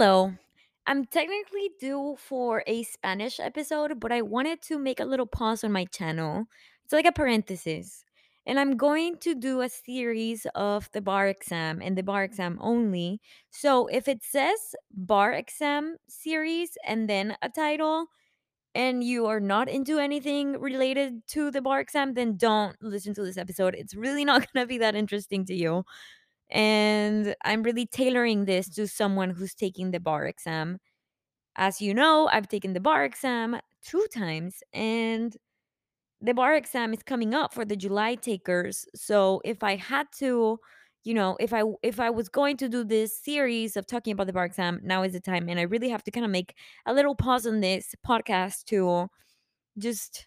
Hello. I'm technically due for a Spanish episode, but I wanted to make a little pause on my channel. It's like a parenthesis. And I'm going to do a series of the bar exam and the bar exam only. So if it says bar exam series and then a title, and you are not into anything related to the bar exam, then don't listen to this episode. It's really not going to be that interesting to you and I'm really tailoring this to someone who's taking the bar exam. As you know, I've taken the bar exam two times, and the bar exam is coming up for the July takers. So if I had to, you know, if I if I was going to do this series of talking about the bar exam, now is the time, and I really have to kind of make a little pause on this podcast to just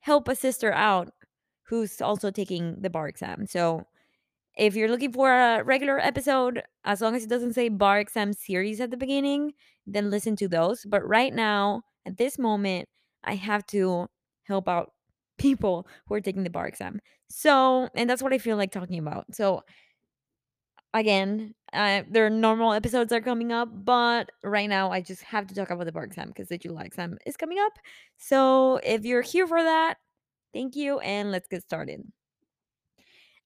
help a sister out who's also taking the bar exam. So if you're looking for a regular episode, as long as it doesn't say bar exam series at the beginning, then listen to those. But right now, at this moment, I have to help out people who are taking the bar exam. So, and that's what I feel like talking about. So, again, uh, their normal episodes are coming up, but right now I just have to talk about the bar exam because the July exam is coming up. So, if you're here for that, thank you, and let's get started.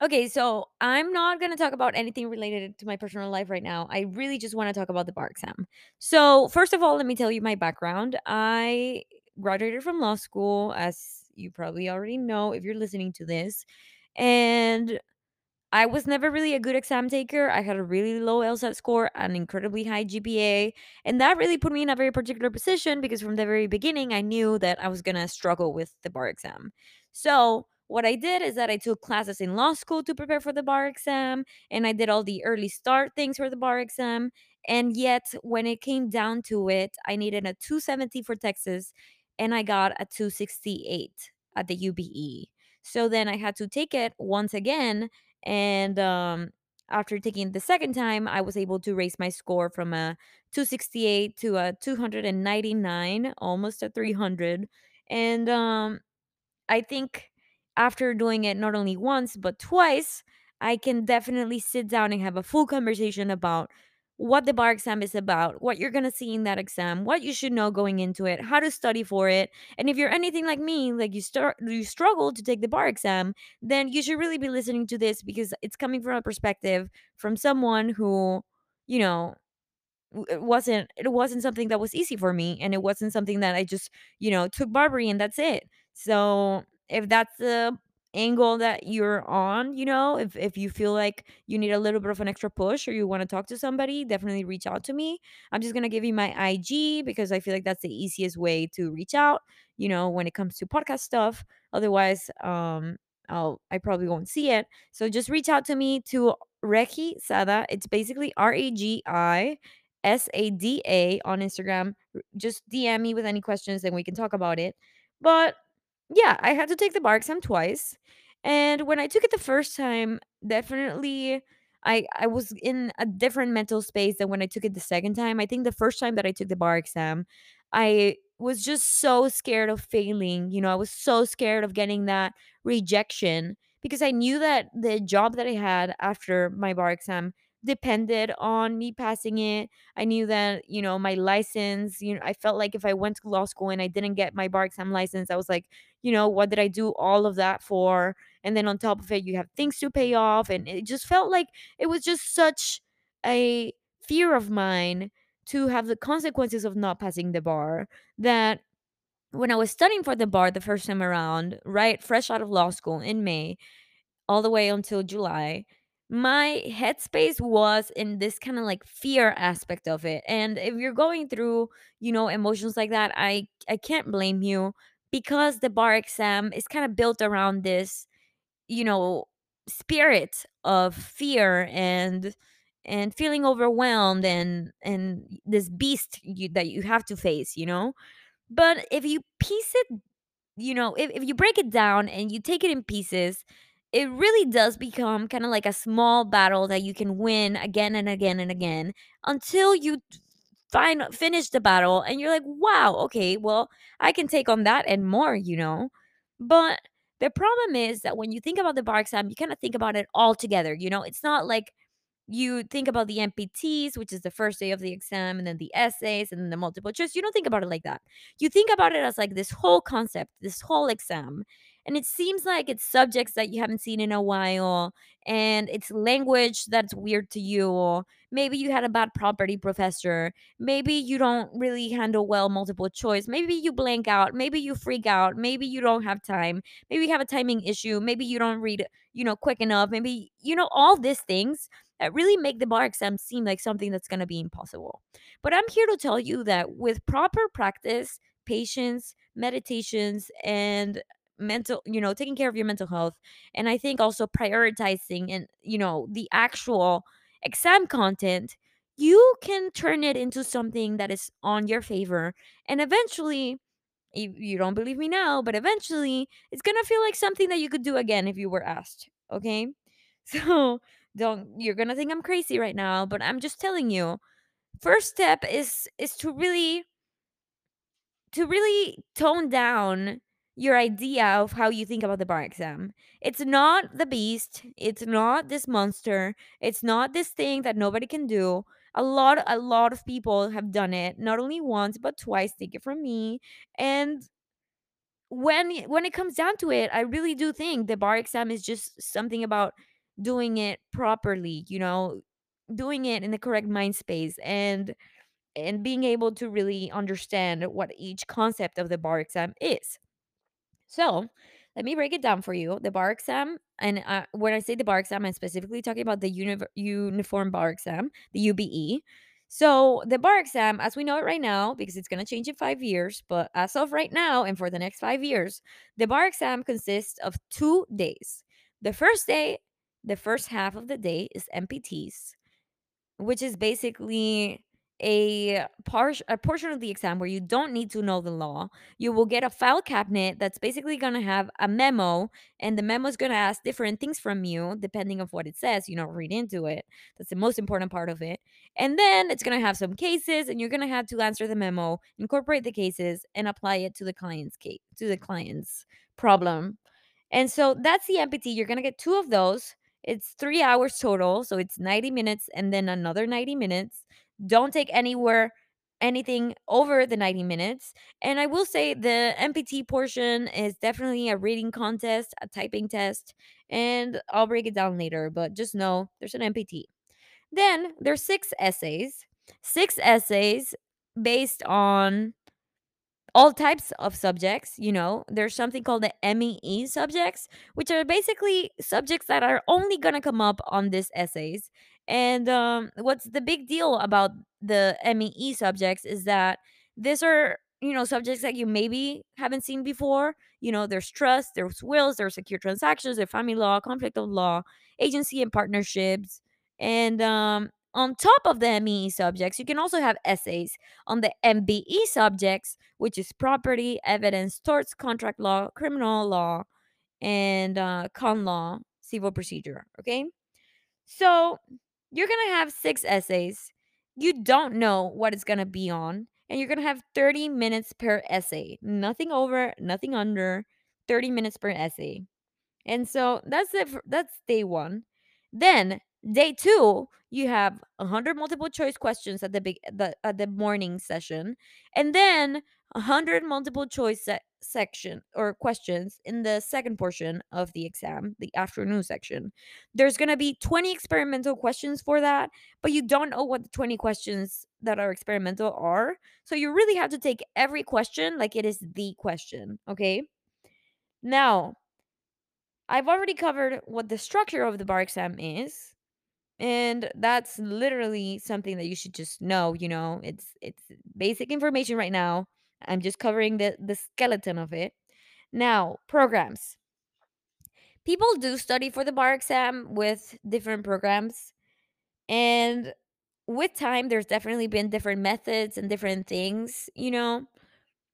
Okay, so I'm not going to talk about anything related to my personal life right now. I really just want to talk about the bar exam. So, first of all, let me tell you my background. I graduated from law school, as you probably already know if you're listening to this. And I was never really a good exam taker. I had a really low LSAT score, an incredibly high GPA, and that really put me in a very particular position because from the very beginning I knew that I was going to struggle with the bar exam. So, what I did is that I took classes in law school to prepare for the bar exam, and I did all the early start things for the bar exam. And yet, when it came down to it, I needed a 270 for Texas, and I got a 268 at the UBE. So then I had to take it once again and um, after taking the second time, I was able to raise my score from a 268 to a 299, almost a 300. And um, I think after doing it not only once, but twice, I can definitely sit down and have a full conversation about what the bar exam is about, what you're going to see in that exam, what you should know going into it, how to study for it. And if you're anything like me, like you start you struggle to take the bar exam, then you should really be listening to this because it's coming from a perspective from someone who, you know, it wasn't it wasn't something that was easy for me and it wasn't something that I just, you know, took BARBRI and that's it. So, if that's the angle that you're on, you know, if if you feel like you need a little bit of an extra push or you want to talk to somebody, definitely reach out to me. I'm just going to give you my IG because I feel like that's the easiest way to reach out, you know, when it comes to podcast stuff. Otherwise, um I'll I probably won't see it. So just reach out to me to Regi Sada. It's basically R A G I S A D A on Instagram. Just DM me with any questions and we can talk about it. But yeah, I had to take the bar exam twice. And when I took it the first time, definitely I I was in a different mental space than when I took it the second time. I think the first time that I took the bar exam, I was just so scared of failing. You know, I was so scared of getting that rejection because I knew that the job that I had after my bar exam depended on me passing it. I knew that, you know, my license, you know, I felt like if I went to law school and I didn't get my bar exam license, I was like, you know, what did I do all of that for? And then on top of it, you have things to pay off. And it just felt like it was just such a fear of mine to have the consequences of not passing the bar that when I was studying for the bar the first time around, right, fresh out of law school in May, all the way until July, my headspace was in this kind of like fear aspect of it. And if you're going through, you know, emotions like that, I I can't blame you because the bar exam is kind of built around this, you know, spirit of fear and and feeling overwhelmed and and this beast you, that you have to face, you know? But if you piece it you know, if, if you break it down and you take it in pieces, it really does become kind of like a small battle that you can win again and again and again until you find finish the battle and you're like, wow, okay, well, I can take on that and more, you know. But the problem is that when you think about the bar exam, you kind of think about it all together. You know, it's not like you think about the MPTs, which is the first day of the exam, and then the essays, and then the multiple choice. You don't think about it like that. You think about it as like this whole concept, this whole exam. And it seems like it's subjects that you haven't seen in a while, and it's language that's weird to you. Maybe you had a bad property professor. Maybe you don't really handle well multiple choice. Maybe you blank out. Maybe you freak out. Maybe you don't have time. Maybe you have a timing issue. Maybe you don't read, you know, quick enough. Maybe, you know, all these things that really make the bar exam seem like something that's going to be impossible. But I'm here to tell you that with proper practice, patience, meditations, and mental, you know, taking care of your mental health, and I think also prioritizing and, you know, the actual exam content, you can turn it into something that is on your favor. And eventually, you, you don't believe me now, but eventually it's to feel like something that you could do again if you were asked. Okay. So don't, you're to think I'm crazy right now, but I'm just telling you. First step is is to really to really tone down your idea of how you think about the bar exam. It's not the beast, it's not this monster, it's not this thing that nobody can do. A lot a lot of people have done it, not only once but twice, take it from me. And when when it comes down to it, I really do think the bar exam is just something about doing it properly, you know, doing it in the correct mind space and and being able to really understand what each concept of the bar exam is. So, let me break it down for you. The bar exam, and uh, when I say the bar exam, I'm specifically talking about the univ- uniform bar exam, the UBE. So, the bar exam, as we know it right now, because it's going to change in five years, but as of right now and for the next five years, the bar exam consists of two days. The first day, the first half of the day is MPTs which is basically a part a portion of the exam where you don't need to know the law. You will get a file cabinet that's basically going to have a memo and the memo is going to ask different things from you depending on what it says, you know, read into it. That's the most important part of it. And then it's going to have some cases and you're going to have to answer the memo, incorporate the cases and apply it to the client's case, to the client's problem. And so that's the MPT. You're going to get two of those it's three hours total, so it's 90 minutes and then another 90 minutes. Don't take anywhere anything over the 90 minutes. And I will say the MPT portion is definitely a reading contest, a typing test, and I'll break it down later, but just know there's an MPT. Then there's six essays, six essays based on all types of subjects, you know. There's something called the MEE subjects, which are basically subjects that are only going to come up on these essays. And um, what's the big deal about the MEE subjects is that these are, you know, subjects that you maybe haven't seen before. You know, there's trust, there's wills, there's secure transactions, there's family law, conflict of law, agency and partnerships. And um, on top of the MEE subjects, you can also have essays on the MBE subjects, which is property, evidence, torts, contract law, criminal law, and uh, con law, civil procedure. Okay. So you're going to have six essays. You don't know what it's going to be on. And you're going to have 30 minutes per essay. Nothing over, nothing under, 30 minutes per essay. And so that's it. For, that's day one. Then day two, you have a hundred multiple choice questions at the big the at the morning session, and then a hundred multiple choice se- section or questions in the second portion of the exam, the afternoon section. There's gonna be 20 experimental questions for that, but you don't know what the 20 questions that are experimental are. So you really have to take every question like it is the question. Okay. Now, I've already covered what the structure of the bar exam is, and that's literally something that you should just know, you know. It's it's basic information right now. I'm just covering the the skeleton of it. Now, programs. People do study for the bar exam with different programs, and with time there's definitely been different methods and different things, you know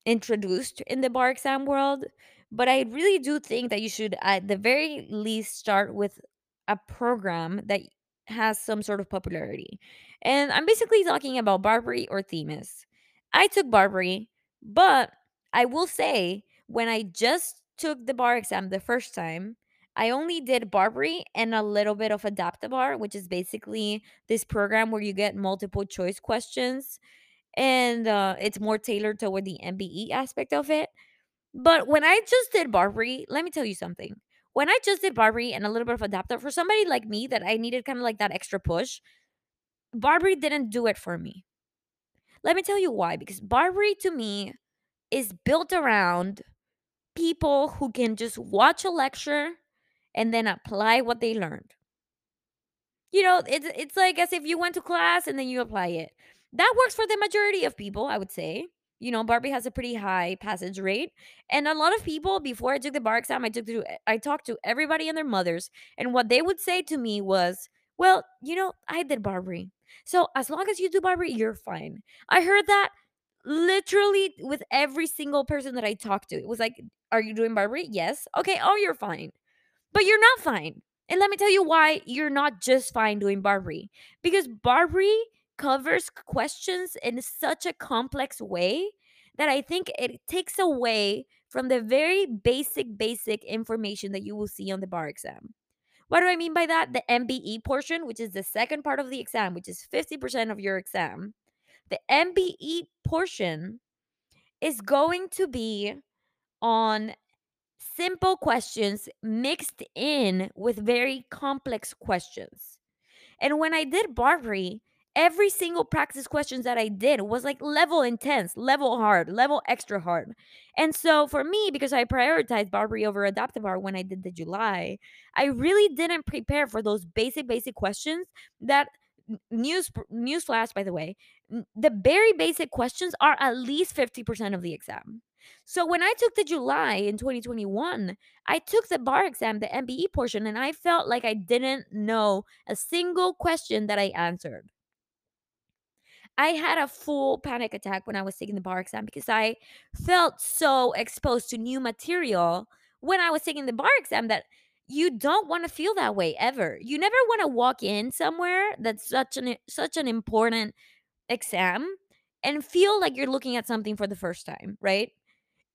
introduced in the bar exam world, but I really do think that you should, at the very least, start with a program that has some sort of popularity. And I'm basically talking about BARBRI or Themis. I took BARBRI, but I will say, when I just took the bar exam the first time, I only did BARBRI and a little bit of AdaptiBar, which is basically this program where you get multiple choice questions and uh, it's more tailored toward the MBE aspect of it. But when I just did BARBRI, let me tell you something. When I just did BARBRI and a little bit of Adapter, for somebody like me that I needed kind of like that extra push, BARBRI didn't do it for me. Let me tell you why. Because BARBRI to me is built around people who can just watch a lecture and then apply what they learned. You know, it's it's like as if you went to class and then you apply it. That works for the majority of people, I would say. You know, BARBRI has a pretty high passage rate, and a lot of people before I took the bar exam, I took to I talked to everybody and their mothers, and what they would say to me was, "Well, you know, I did BARBRI, so as long as you do BARBRI, you're fine." I heard that literally with every single person that I talked to. It was like, "Are you doing BARBRI?" Yes. Okay. Oh, you're fine. But you're not fine. And let me tell you why you're not just fine doing BARBRI. Because BARBRI covers questions in such a complex way that I think it takes away from the very basic, basic information that you will see on the bar exam. What do I mean by that? The MBE portion, which is the second part of the exam, which is 50% of your exam, the MBE portion is going to be on simple questions mixed in with very complex questions. And when I did BARBRI, every single practice questions that I did was like level intense, level hard, level extra hard. And so for me, because I prioritized BARBRI over AdaptiBar when I did the July, I really didn't prepare for those basic, basic questions that news newsflash by the way the very basic questions are at least 50% of the exam so when i took the july in 2021 i took the bar exam the mbe portion and i felt like i didn't know a single question that i answered I had a full panic attack when I was taking the bar exam because I felt so exposed to new material when I was taking the bar exam that you don't want to feel that way ever. You never want to walk in somewhere that's such an such an important exam and feel like you're looking at something for the first time, right?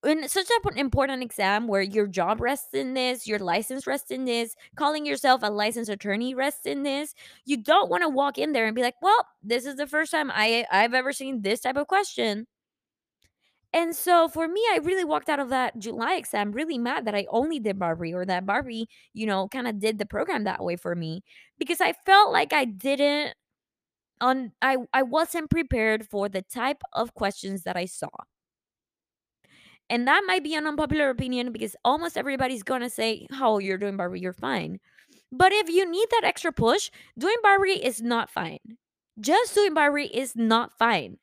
In such an important exam where your job rests in this, your license rests in this, calling yourself a licensed attorney rests in this, you don't want to walk in there and be like, "Well, this is the first time I I've ever seen this type of question." And so for me, I really walked out of that July exam really mad that I only did BARBRI or that BARBRI, you know, kind of did the program that way for me because I felt like I didn't on I I wasn't prepared for the type of questions that I saw. And that might be an unpopular opinion because almost everybody's gonna say, Oh, you're doing BARBRI, you're fine. But if you need that extra push, doing BARBRI is not fine. Just doing BARBRI is not fine.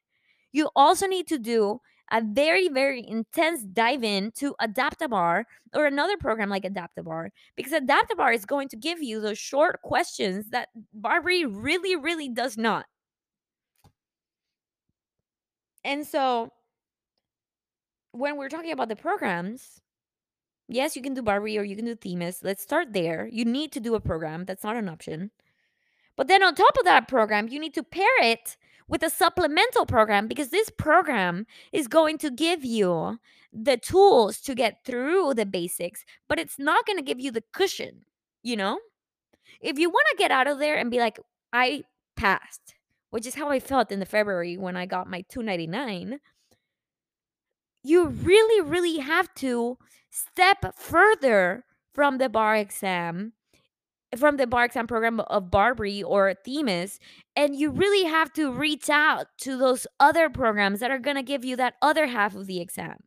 You also need to do a very, very intense dive in to AdaptiBar or another program like AdaptiBar because AdaptiBar is going to give you those short questions that BARBRI really, really does not. And so when we're talking about the programs, yes, you can do BARBRI or you can do Themis. Let's start there. You need to do a program. That's not an option. But then on top of that program, you need to pair it with a supplemental program because this program is going to give you the tools to get through the basics, but it's not going to give you the cushion, you know? If you want to get out of there and be like, I passed, which is how I felt in the February when I got my 299, you really, really have to step further from the bar exam, from the bar exam program of BARBRI or Themis, and you really have to reach out to those other programs that are going to give you that other half of the exam,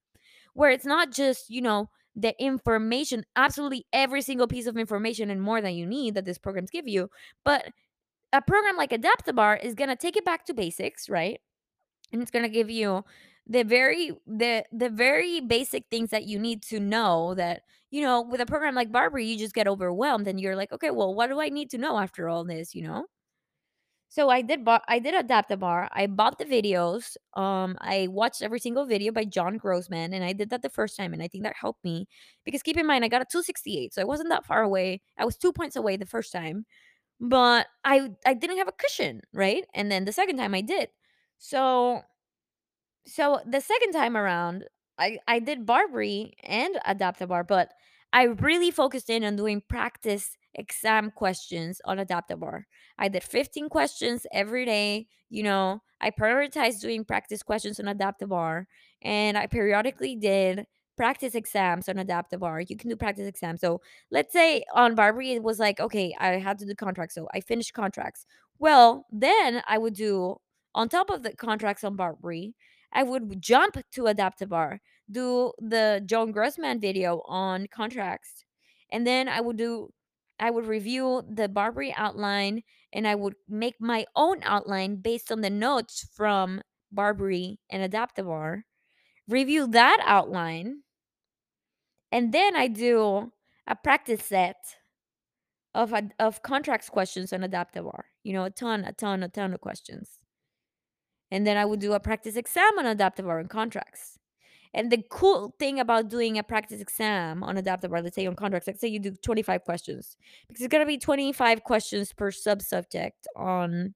where it's not just, you know, the information, absolutely every single piece of information and more than you need that these programs give you, but a program like AdaptiBar is going to take it back to basics, right? And it's going to give you the very the the very basic things that you need to know that you know with a program like BARBRI you just get overwhelmed and you're like okay well what do I need to know after all this you know? So I did bu- I did AdaptiBar I bought the videos um I watched every single video by John Grossman and I did that the first time and I think that helped me because keep in mind I got a 268 so I wasn't that far away I was 2 points away the first time but I I didn't have a cushion right? And then the second time I did. So so the second time around, I I did BARBRI and AdaptiBar, but I really focused in on doing practice exam questions on AdaptiBar. I did 15 questions every day. You know, I prioritized doing practice questions on AdaptiBar, and I periodically did practice exams on AdaptiBar. You can do practice exams. So let's say on BARBRI, it was like, okay, I had to do contracts. So I finished contracts. Well, then I would do, on top of the contracts on BARBRI, I would jump to AdaptiBar do the John Grossman video on contracts. And then I would do I would review the BARBRI outline and I would make my own outline based on the notes from BARBRI and AdaptiBar. Review that outline. And then I do a practice set of of contracts questions on AdaptiBar. You know, a ton, a ton, a ton of questions. And then I would do a practice exam on AdaptiBar and contracts. And the cool thing about doing a practice exam on adaptive AdaptiBar, let's say on contracts, let's say you do 25 questions, because it's gonna be 25 questions per sub subject on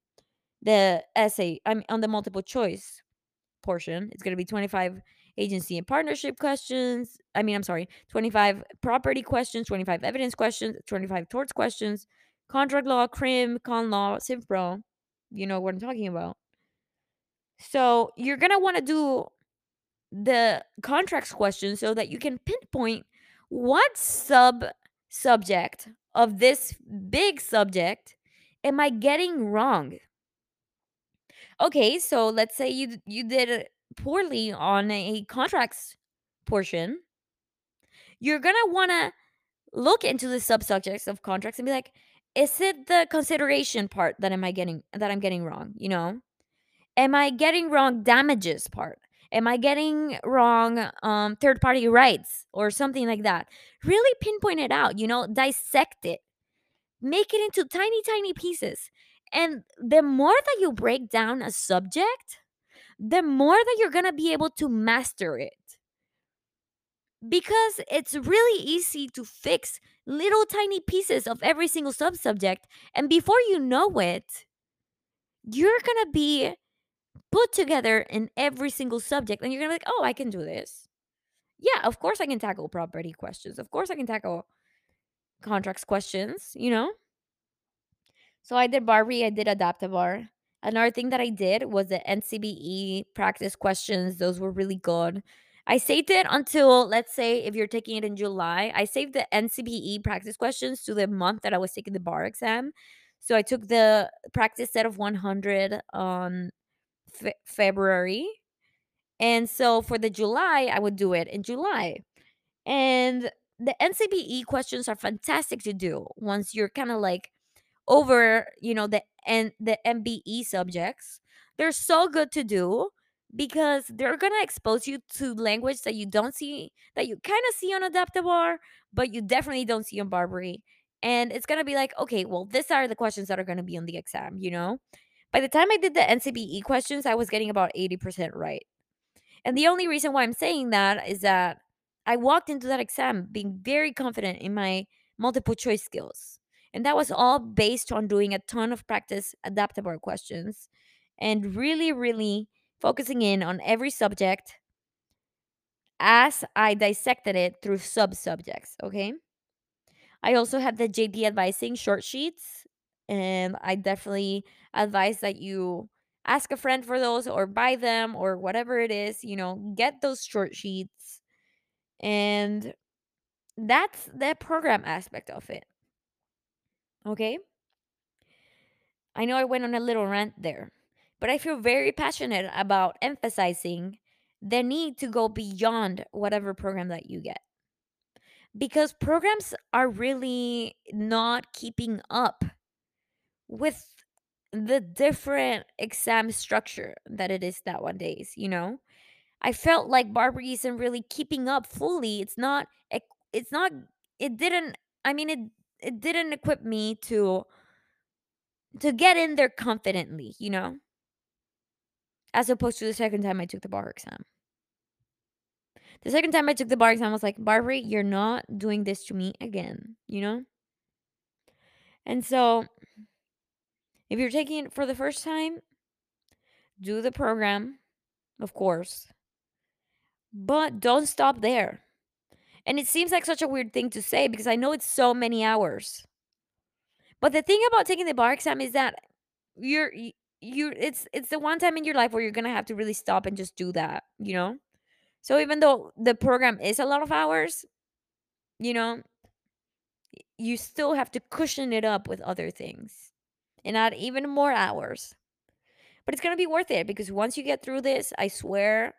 the essay. I mean, on the multiple choice portion, it's gonna be 25 agency and partnership questions. I mean, I'm sorry, 25 property questions, 25 evidence questions, 25 torts questions, contract law, crim, con law, civ pro. You know what I'm talking about. So you're gonna want to do the contracts question so that you can pinpoint what sub subject of this big subject am I getting wrong? Okay, so let's say you you did uh, poorly on a contracts portion. You're going to want to look into the sub subjects of contracts and be like, is it the consideration part that am I getting that I'm getting wrong, you know? Am I getting wrong damages part? Am I getting wrong um, third party rights or something like that? Really pinpoint it out, you know, dissect it, make it into tiny, tiny pieces. And the more that you break down a subject, the more that you're going to be able to master it. Because it's really easy to fix little tiny pieces of every single sub subject. And before you know it, you're going to be put together in every single subject and you're gonna be like oh i can do this. Yeah of course i can tackle property questions. Of course i can tackle contracts questions you know? So i did BARBRI i did AdaptiBar. Another thing that i did was the ncbe practice questions. Those were really good. I saved it until let's say if you're taking it in july i saved the ncbe practice questions to the month that i was taking the bar exam. So i took the practice set of 100 on fe- February. And so for the July, I would do it in July. And the NCBE questions are fantastic to do once you're kind of like over, you know, the and the MBE subjects. They're so good to do because they're going to expose you to language that you don't see that you kind of see on AdaptiBar, but you definitely don't see on BARBRI. And it's going to be like, okay, well, these are the questions that are going to be on the exam, you know? By the time I did the NCBE questions, I was getting about 80% right. And the only reason why I'm saying that is that I walked into that exam being very confident in my multiple choice skills. And that was all based on doing a ton of practice AdaptiBar questions and really, really focusing in on every subject as I dissected it through sub subjects. Okay. I also had the JD advising short sheets, and I definitely advise that you ask a friend for those or buy them or whatever it is, you know, get those short sheets. And that's the program aspect of it. Okay? I know I went on a little rant there, but I feel very passionate about emphasizing the need to go beyond whatever program that you get because programs are really not keeping up with the different exam structure that it is that one nowadays you know? I felt like BARBRI isn't really keeping up fully it's not eq- it's not it didn't i mean it it didn't equip me to to get in there confidently you know? As opposed to the second time i took the bar exam. The second time i took the bar exam i was like BARBRI you're not doing this to me again you know? And so If you're taking it for the first time, do the program, of course, but don't stop there. And it seems like such a weird thing to say because I know it's so many hours. But the thing about taking the bar exam is that you're you, it's it's the one time in your life where you're going to have to really stop and just do that, you know? So even though the program is a lot of hours, you know, you still have to cushion it up with other things and add even more hours. But it's going to be worth it because once you get through this, I swear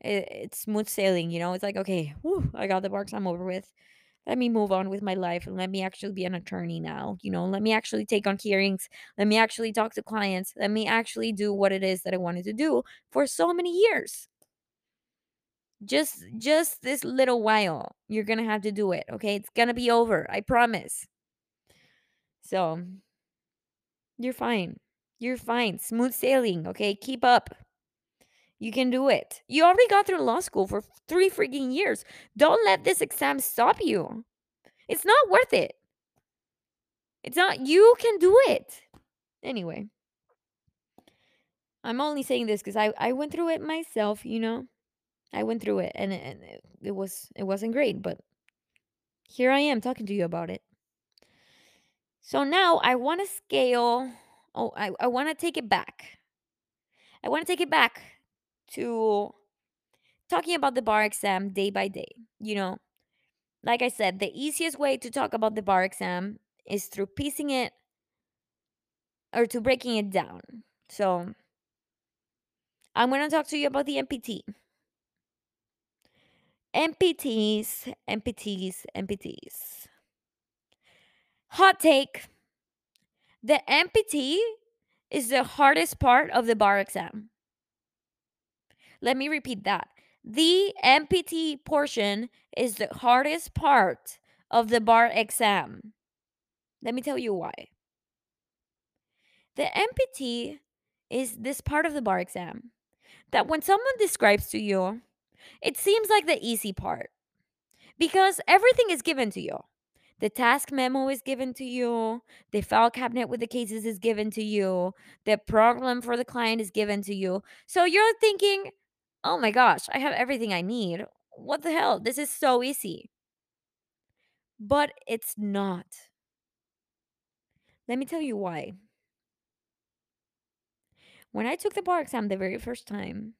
it, it's smooth sailing, you know? It's like, okay, whew, I got the box I'm over with. Let me move on with my life and let me actually be an attorney now you know? Let me actually take on hearings. Let me actually talk to clients. Let me actually do what it is that i wanted to do for so many years. Just just this little while you're gonna have to do it okay? It's gonna be over i promise. So you're fine. You're fine. Smooth sailing okay? Keep up. You can do it. You already got through law school for three freaking years. Don't let this exam stop you. It's not worth it. It's not, you can do it. Anyway, I'm only saying this because I, I went through it myself, you know? I went through it and, it- and it, it was it wasn't great, but here I am talking to you about it. So now I want to scale. Oh, I, I want to take it back. I want to take it back to talking about the bar exam day by day. You know, like I said, the easiest way to talk about the bar exam is through piecing it or to breaking it down. So I'm going to talk to you about the MPT. MPTs, MPTs, MPTs. Hot take the MPT is the hardest part of the bar exam. Let me repeat that. The MPT portion is the hardest part of the bar exam. Let me tell you why. The MPT is this part of the bar exam that when someone describes to you, it seems like the easy part because everything is given to you. The task memo is given to you, the file cabinet with the cases is given to you, the problem for the client is given to you. So you're thinking, oh my gosh, I have everything I need. What the hell? This is so easy. But it's not. Let me tell you why. When I took the bar exam the very first time,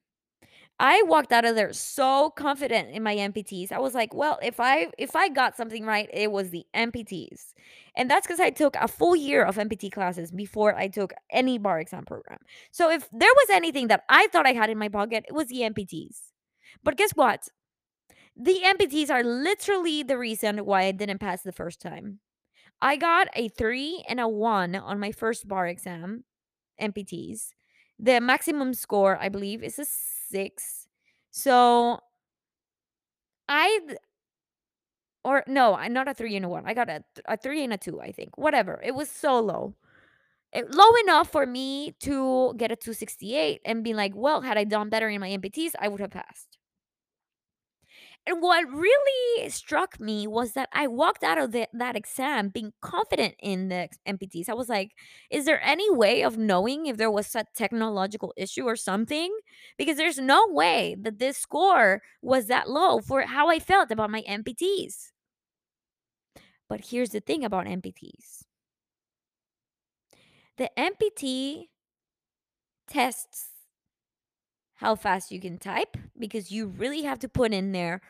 I walked out of there so confident in my MPTs. I was like, well, if I if I got something right, it was the MPTs. And that's cuz I took a full year of MPT classes before I took any bar exam program. So if there was anything that I thought I had in my pocket, it was the MPTs. But guess what? The MPTs are literally the reason why I didn't pass the first time. I got a 3 and a 1 on my first bar exam, MPTs. The maximum score, I believe, is a 6. So I or no, I not a 3 and a 1. I got a, a 3 and a 2, I think. Whatever. It was so low. It, low enough for me to get a 268 and be like, well, had I done better in my MPTs, I would have passed. And what really struck me was that I walked out of the, that exam being confident in the MPTs. I was like, is there any way of knowing if there was a technological issue or something? Because there's no way that this score was that low for how I felt about my MPTs. But here's the thing about MPTs the MPT tests how fast you can type because you really have to put in there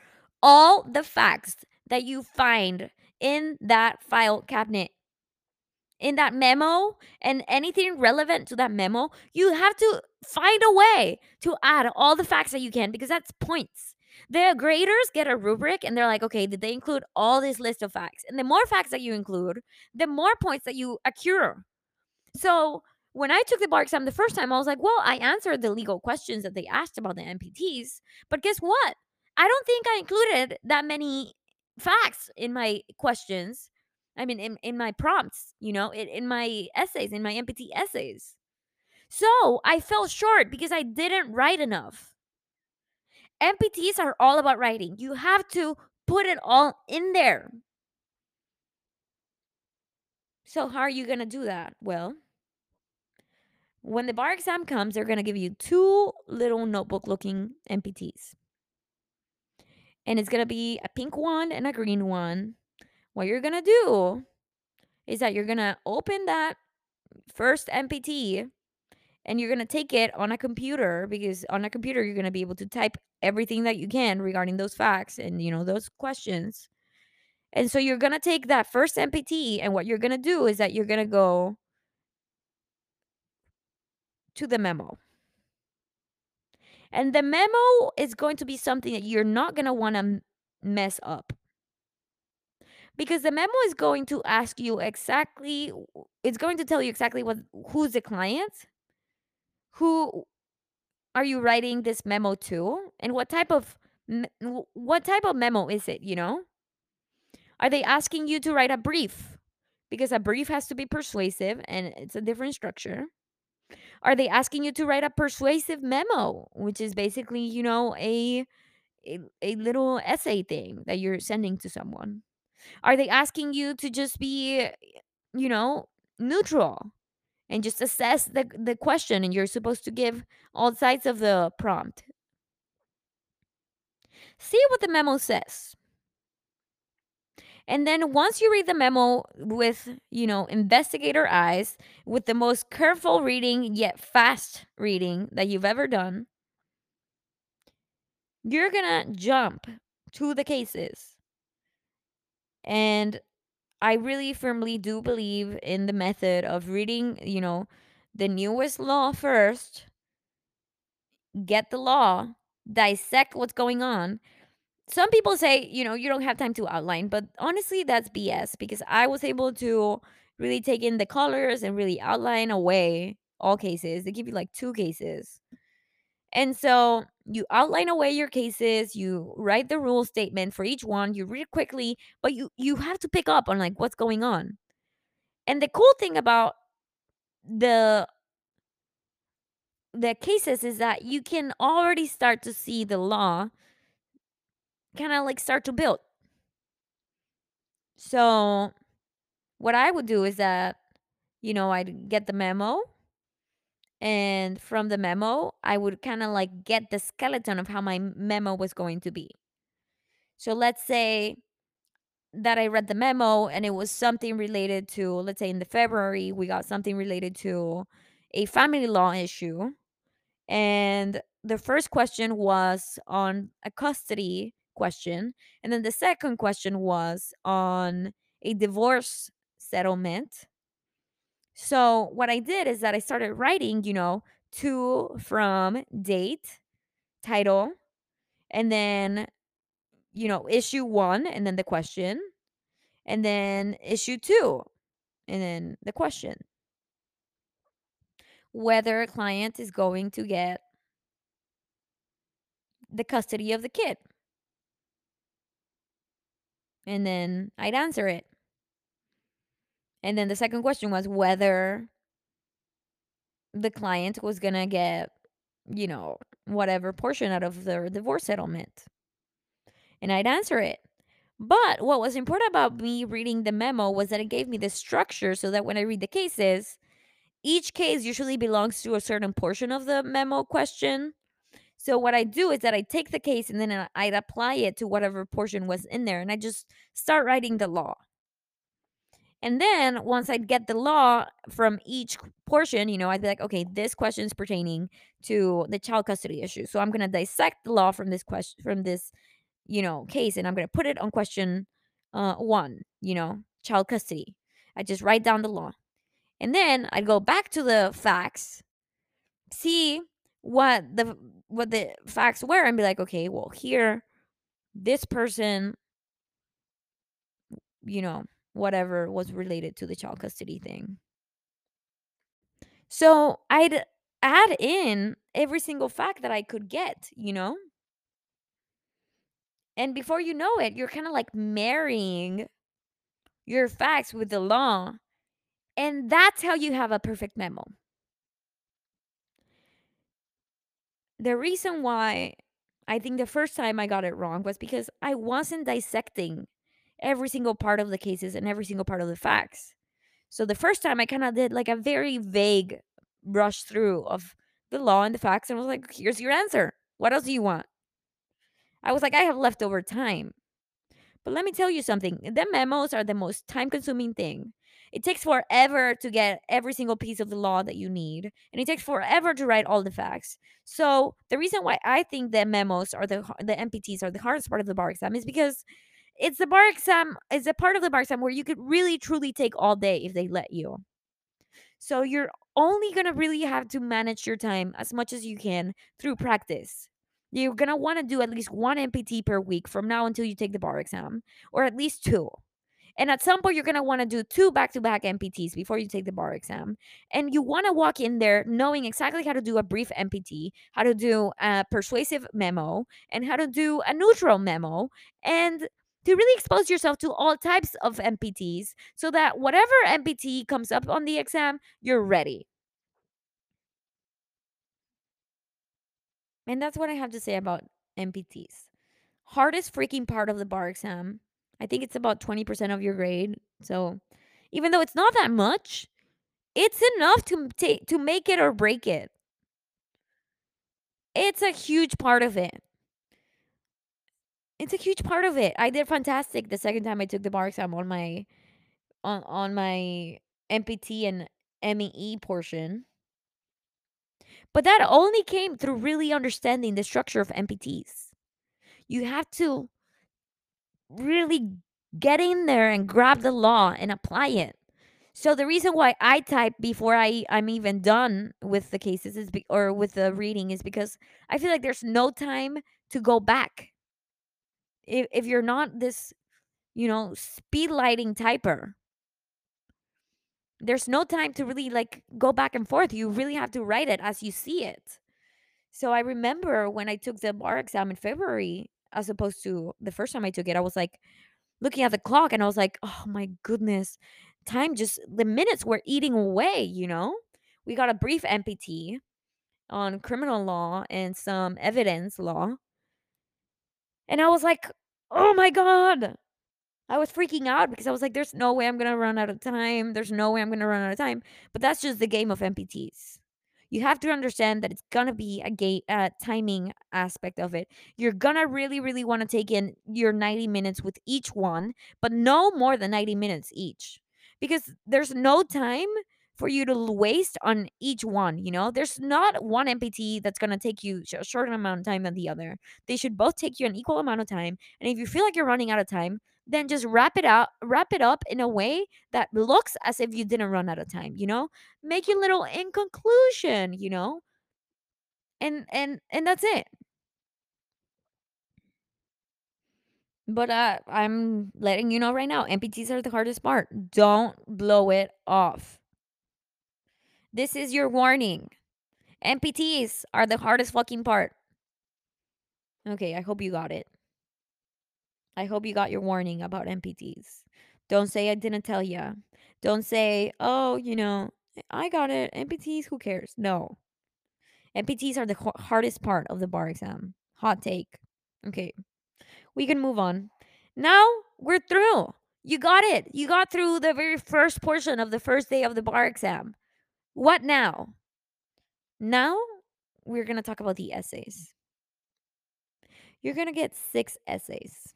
all the facts that you find in that file cabinet. In that memo and anything relevant to that memo, you have to find a way to add all the facts that you can because that's points. The graders get a rubric and they're like, okay, did they include all this list of facts? And the more facts that you include, the more points that you accrue. So when I took the bar exam the first time, I was like, well, I answered the legal questions that they asked about the MPTs. But guess what? I don't think I included that many facts in my questions. I mean, in, in my prompts, you know, in, in my essays, in my MPT essays. So I fell short because I didn't write enough. MPTs are all about writing. You have to put it all in there. So, how are you going to do that? Well, when the bar exam comes, they're going to give you two little notebook looking MPTs. And it's to be a pink one and a green one. What you're to do is that you're to open that first MPT and you're to take it on a computer because on a computer you're to be able to type everything that you can regarding those facts and you know those questions. And so you're to take that first MPT and what you're to do is that you're to go to the memo. And the memo is going to be something that you're not going to want to mess up. Because the memo is going to ask you exactly it's going to tell you exactly what who's the client, who are you writing this memo to, and what type of what type of memo is it, you know? Are they asking you to write a brief? Because a brief has to be persuasive and it's a different structure. Are they asking you to write a persuasive memo, which is basically, you know, a a, a little essay thing that you're sending to someone? Are they asking you to just be, eh, you know, neutral and just assess the the question and you're supposed to give all sides of the prompt? See what the memo says. And then once you read the memo with, you know, investigator eyes, with the most careful reading yet fast reading that you've ever done, you're going to jump to the cases. And I really firmly do believe in the method of reading, you know, the newest law first, get the law, dissect what's going on, some people say, you know, you don't have time to outline, but honestly, that's BS because I was able to really take in the colors and really outline away all cases. They give you like two cases. And so you outline away your cases, you write the rule statement for each one, you read quickly, but you you have to pick up on like what's going on. And the cool thing about the the cases is that you can already start to see the law kind of like start to build. So, what I would do is that, you know, I'd get the memo. And from the memo, I would kind of like get the skeleton of how my memo was going to be. So, let's say that I read the memo and it was something related to, let's say in the February, we got something related to a family law issue. And the first question was on a custody question. And then the second question was on a divorce settlement. So what I did is that I started writing, you know, to from date, title, and then, you know, issue one, and then the question, and then issue two, and then the question. Whether a client is going to get the custody of the kid. And then I'd answer it. And then the second question was whether the client was going to get, you know, whatever portion out of the divorce settlement. And I'd answer it. But what was important about me reading the memo was that it gave me the structure so that when I read the cases, each case usually belongs to a certain portion of the memo question. So what I do is that I take the case and then I'd apply it to whatever portion was in there and I just start writing the law. And then once I'd get the law from each portion, you know, I'd be like, okay, this question is pertaining to the child custody issue. So I'm going to dissect the law from this question, from this, you know, case, and I'm going to put it on question uh, one, you know, child custody. I just write down the law. And then I'd go back to the facts, see what the what the facts were, and be like, okay, well, here, this person, you know, whatever was related to the child custody thing. So I'd add in every single fact that I could get, you know? And before you know it, you're kind of like marrying your facts with the law. And that's how you have a perfect memo. The reason why I think the first time I got it wrong was because I wasn't dissecting every single part of the cases and every single part of the facts. So the first time I kind of did like a very vague brush through of the law and the facts and was like, here's your answer. What else do you want? I was like, I have leftover time. But let me tell you something the memos are the most time consuming thing. It takes forever to get every single piece of the law that you need, and it takes forever to write all the facts. So, the reason why I think the memos are the the MPTs are the hardest part of the bar exam is because it's the bar exam is a part of the bar exam where you could really truly take all day if they let you. So you're only going to really have to manage your time as much as you can through practice. You're going to want to do at least one MPT per week from now until you take the bar exam, or at least two. And at some point, you're going to want to do two back to back MPTs before you take the bar exam. And you want to walk in there knowing exactly how to do a brief MPT, how to do a persuasive memo, and how to do a neutral memo. And to really expose yourself to all types of MPTs so that whatever MPT comes up on the exam, you're ready. And that's what I have to say about MPTs. Hardest freaking part of the bar exam. I think it's about 20% of your grade. So even though it's not that much, it's enough to take to make it or break it. It's a huge part of it. It's a huge part of it. I did fantastic the second time I took the bar exam on my on on my MPT and MEE portion. But that only came through really understanding the structure of MPTs. You have to really get in there and grab the law and apply it. So the reason why I type before I I'm even done with the cases is be, or with the reading is because I feel like there's no time to go back. If if you're not this, you know, speed lighting typer, there's no time to really like go back and forth. You really have to write it as you see it. So I remember when I took the bar exam in February, as opposed to the first time I took it, I was like looking at the clock and I was like, oh my goodness, time just, the minutes were eating away, you know? We got a brief MPT on criminal law and some evidence law. And I was like, oh my God, I was freaking out because I was like, there's no way I'm going to run out of time. There's no way I'm going to run out of time. But that's just the game of MPTs. You have to understand that it's to be a gate uh, timing aspect of it. You're to really, really want to take in your 90 minutes with each one, but no more than 90 minutes each because there's no time for you to waste on each one. You know, there's not one MPT that's to take you a shorter amount of time than the other. They should both take you an equal amount of time. And if you feel like you're running out of time, then just wrap it up wrap it up in a way that looks as if you didn't run out of time you know? Make your little in conclusion you know? And and and that's it. But uh i'm letting you know right now mpts are the hardest part. Don't blow it off. This is your warning. Mpts are the hardest fucking part. Okay i hope you got it I hope you got your warning about MPTs. Don't say I didn't tell you. Don't say, oh, you know, eh, I got it. MPTs, who cares? No. MPTs are the hardest part of the bar exam. Hot take. Okay. We can move on. Now we're through. You got it. You got through the very first portion of the first day of the bar exam. What now? Now we're going to talk about the essays. You're going to get six essays.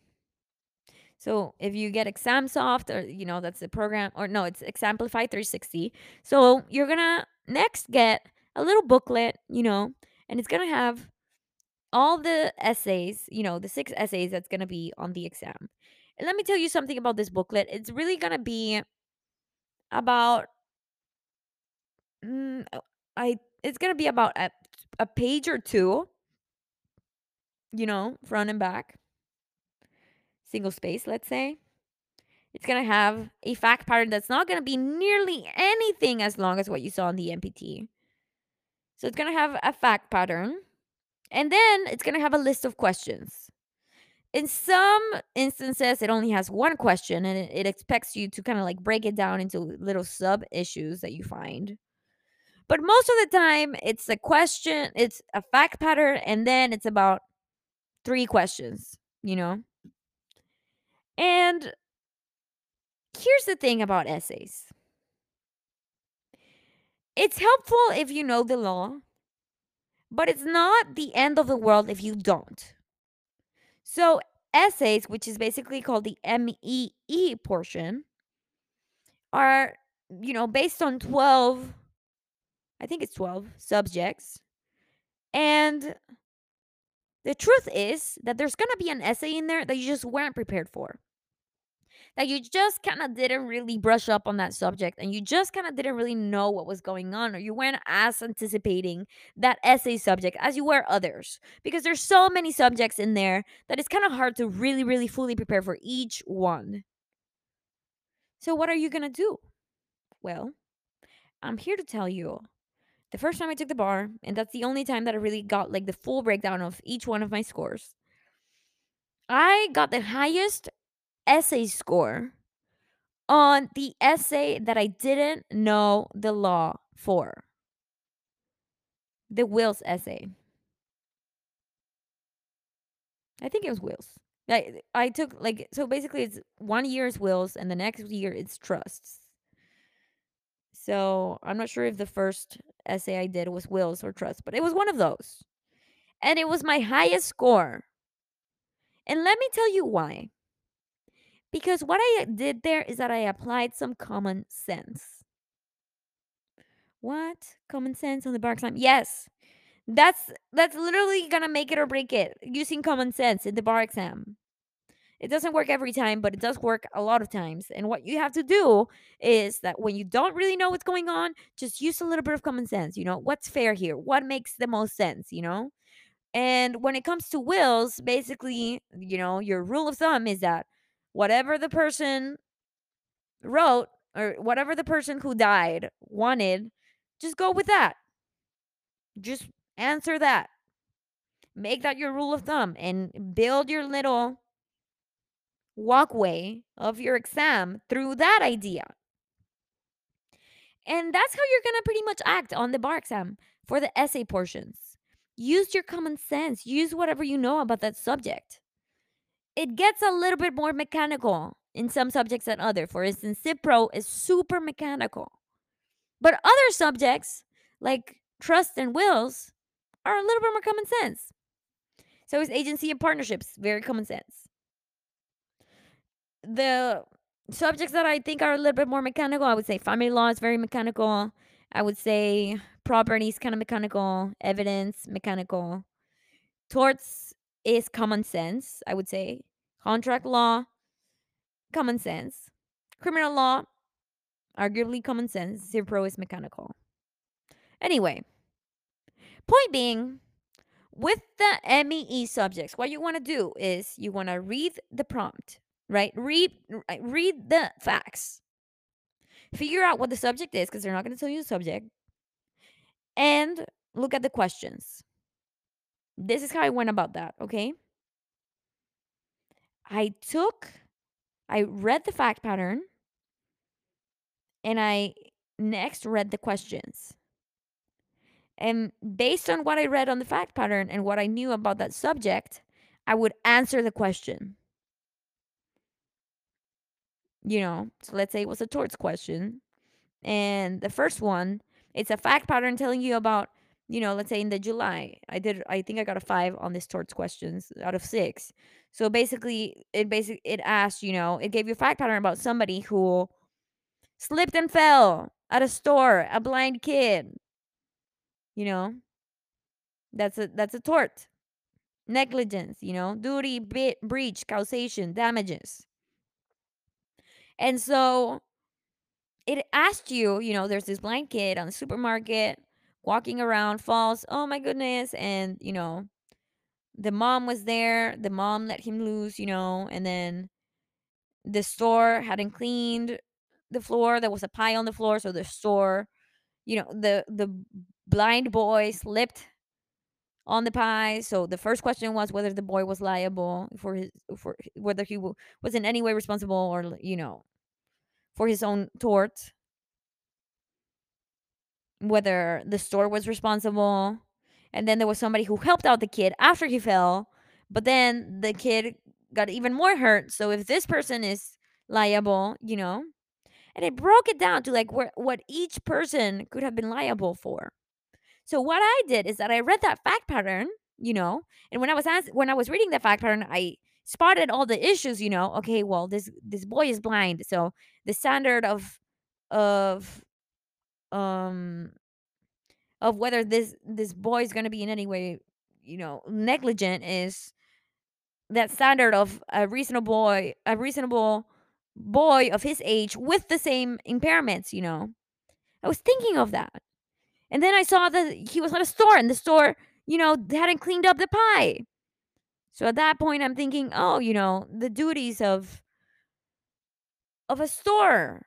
So if you get ExamSoft or you know that's the program or no, it's Examplify 360. So you're gonna next get a little booklet, you know, and it's gonna have all the essays, you know, the six essays that's gonna be on the exam. And let me tell you something about this booklet. It's really gonna be about mm, uh, I it's gonna be about a, a page or two, you know, front and back single space, let's say. It's going to have a fact pattern that's not going to be nearly anything as long as what you saw in the MPT. So it's going to have a fact pattern. And then it's going to have a list of questions. In some instances, it only has one question and it, it expects you to kind of like break it down into little sub issues that you find. But most of the time, it's a question, it's a fact pattern, and then it's about three questions, you know? And here's the thing about essays it's helpful if you know the law, but it's not the end of the world if you don't. So, essays, which is basically called the MEE portion, are, you know, based on 12, I think it's 12 subjects. And the truth is that there's going to be an essay in there that you just weren't prepared for. That you just kind of didn't really brush up on that subject and you just kind of didn't really know what was going on or you weren't as anticipating that essay subject as you were others because there's so many subjects in there that it's kind of hard to really really fully prepare for each one. So what are you going to do? Well, I'm here to tell you the first time I took the bar, and that's the only time that I really got like the full breakdown of each one of my scores. I got the highest essay score on the essay that I didn't know the law for. The Wills essay. I think it was Wills. I, I took like so basically it's one year is Wills and the next year it's trusts. So I'm not sure if the first essay I did was Wills or Trust, but it was one of those. And it was my highest score. And let me tell you why. Because what I uh, did there is that I applied some common sense. What? Common sense on the bar exam? Yes. That's that's literally gonna make it or break it. Using common sense in the bar exam. It doesn't work every time, but it does work a lot of times. And what you have to do is that when you don't really know what's going on, just use a little bit of common sense. You know, what's fair here? What makes the most sense? You know? And when it comes to wills, basically, you know, your rule of thumb is that whatever the person wrote or whatever the person who died wanted, just go with that. Just answer that. Make that your rule of thumb and build your little walkway of your exam through that idea. And that's how you're going to pretty much act on the bar exam for the essay portions. Use your common sense, use whatever you know about that subject. It gets a little bit more mechanical in some subjects than other. For instance, Civ Pro is super mechanical. But other subjects like trust and wills are a little bit more common sense. So is agency and partnerships, very common sense the subjects that I think are a little bit more mechanical, I would say family law is very mechanical. I would say property is kind of mechanical, evidence mechanical. Torts is common sense, I would say. Contract law, common sense. Criminal law, arguably common sense. Civ Pro is mechanical. Anyway, point being, with the MEE subjects, what you want to do is you want to read the prompt right? Read read the facts. Figure out what the subject is because they're not going to tell you the subject. And look at the questions. This is how I went about that, okay? I took I read the fact pattern and I next read the questions. And based on what I read on the fact pattern and what I knew about that subject, I would answer the question you know, so let's say it was a torts question. And the first one, it's a fact pattern telling you about, you know, let's say in the July, I did, I think I got a five on this torts questions out of six. So basically, it basically it asked, you know, it gave you a fact pattern about somebody who slipped and fell at a store, a blind kid. You know, that's a that's a tort, negligence. You know, duty, bit, breach, causation, damages. And so it asked you, you know, there's this blind kid on the supermarket walking around, falls. Oh my goodness. And, you know, the mom was there. The mom let him loose, you know, and then the store hadn't cleaned the floor. There was a pie on the floor. So the store, you know, the, the blind boy slipped on the pie. So the first question was whether the boy was liable for his for whether he was in any way responsible or you know for his own tort, whether the store was responsible, and then there was somebody who helped out the kid after he fell, but then the kid got even more hurt. So if this person is liable, you know, and it broke it down to like where, what each person could have been liable for. So what I did is that I read that fact pattern, you know. And when I was asked, when I was reading the fact pattern, I spotted all the issues, you know. Okay, well, this this boy is blind, so the standard of of um of whether this this boy is going to be in any way, you know, negligent is that standard of a reasonable boy, a reasonable boy of his age with the same impairments, you know. I was thinking of that. And then I saw that he was at a store and the store, you know, hadn't cleaned up the pie. So at that point I'm thinking, oh, you know, the duties of of a store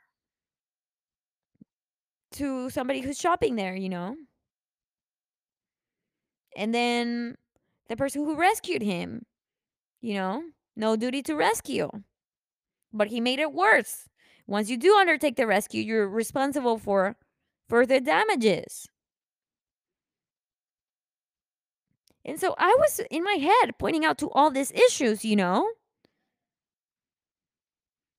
to somebody who's shopping there, you know. And then the person who rescued him, you know, no duty to rescue. But he made it worse. Once you do undertake the rescue, you're responsible for further damages. And so I was in my head pointing out to all these issues, you know?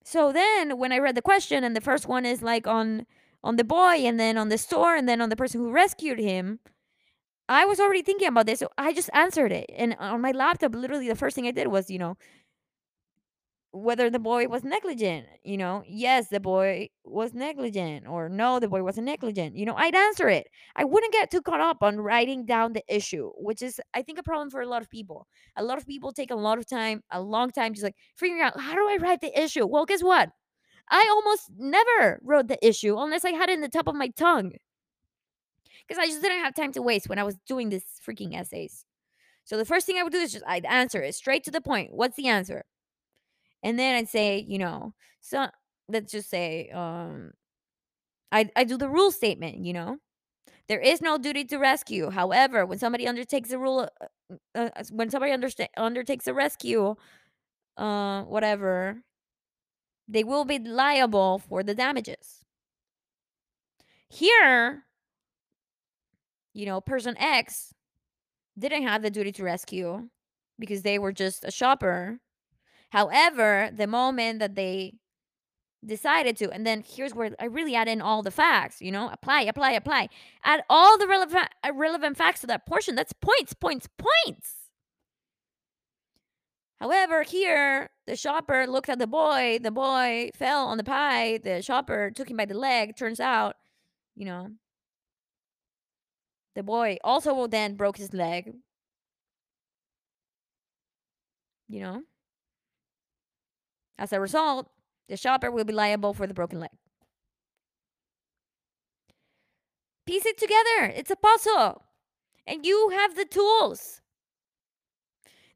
So then when I read the question and the first one is like on on the boy and then on the store and then on the person who rescued him, I was already thinking about this. So I just answered it. And on my laptop, literally the first thing I did was, you know, whether the boy was negligent, you know, yes, the boy was negligent, or no, the boy wasn't negligent. You know, I'd answer it. I wouldn't get too caught up on writing down the issue, which is, I think, a problem for a lot of people. A lot of people take a lot of time, a long time, just like figuring out how do I write the issue? Well, guess what? I almost never wrote the issue unless I had it in the top of my tongue. Because I just didn't have time to waste when I was doing this freaking essays. So the first thing I would do is just I'd answer it straight to the point. What's the answer? And then I'd say, you know, so let's just say, um, I I do the rule statement, you know. There is no duty to rescue. However, when somebody undertakes a rule, uh, uh, when somebody understa- undertakes a rescue, uh, whatever, they will be liable for the damages. Here, you know, person X didn't have the duty to rescue because they were just a shopper. However, the moment that they decided to, and then here's where I really add in all the facts, you know, apply, apply, apply, add all the relevant uh, relevant facts to that portion. That's points, points, points. However, here the shopper looked at the boy. The boy fell on the pie. The shopper took him by the leg. Turns out, you know, the boy also then broke his leg. You know, as a result, the shopper will be liable for the broken leg. Piece it together. It's a puzzle. And you have the tools.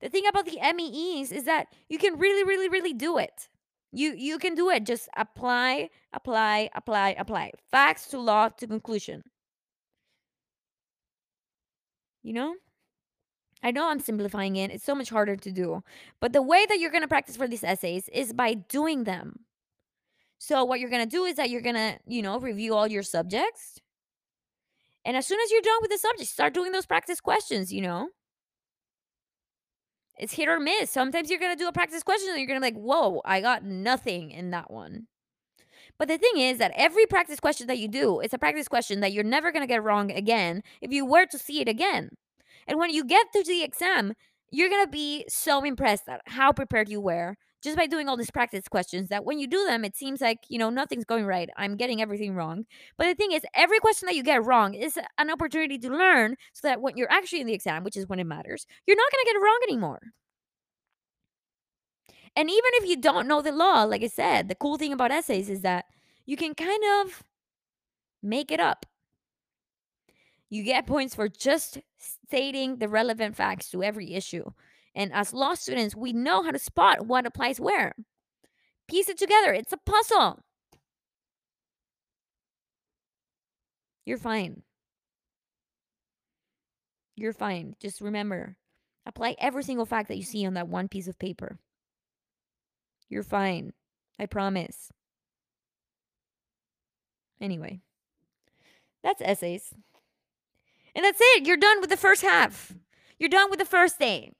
The thing about the MEEs is that you can really, really, really do it. You you can do it. Just apply, apply, apply, apply. Facts to law to conclusion. You know? I know I'm simplifying it. It's so much harder to do. But the way that you're going to practice for these essays is by doing them. So what you're going to do is that you're going to, you know, review all your subjects. And as soon as you're done with the subject, start doing those practice questions, you know? It's hit or miss. Sometimes you're going to do a practice question and you're going to be like, whoa, I got nothing in that one. But the thing is that every practice question that you do it's a practice question that you're never going to get wrong again if you were to see it again. And when you get to the exam, you're going to be so impressed at how prepared you were just by doing all these practice questions that when you do them, it seems like, you know, nothing's going right. I'm getting everything wrong. But the thing is, every question that you get wrong is an opportunity to learn so that when you're actually in the exam, which is when it matters, you're not going to get it wrong anymore. And even if you don't know the law, like I said, the cool thing about essays is that you can kind of make it up. You get points for just stating the relevant facts to every issue. And as law students, we know how to spot what applies where. Piece it together, it's a puzzle. You're fine. You're fine. Just remember apply every single fact that you see on that one piece of paper. You're fine. I promise. Anyway, that's essays. And that's it. You're done with the first half. You're done with the first day.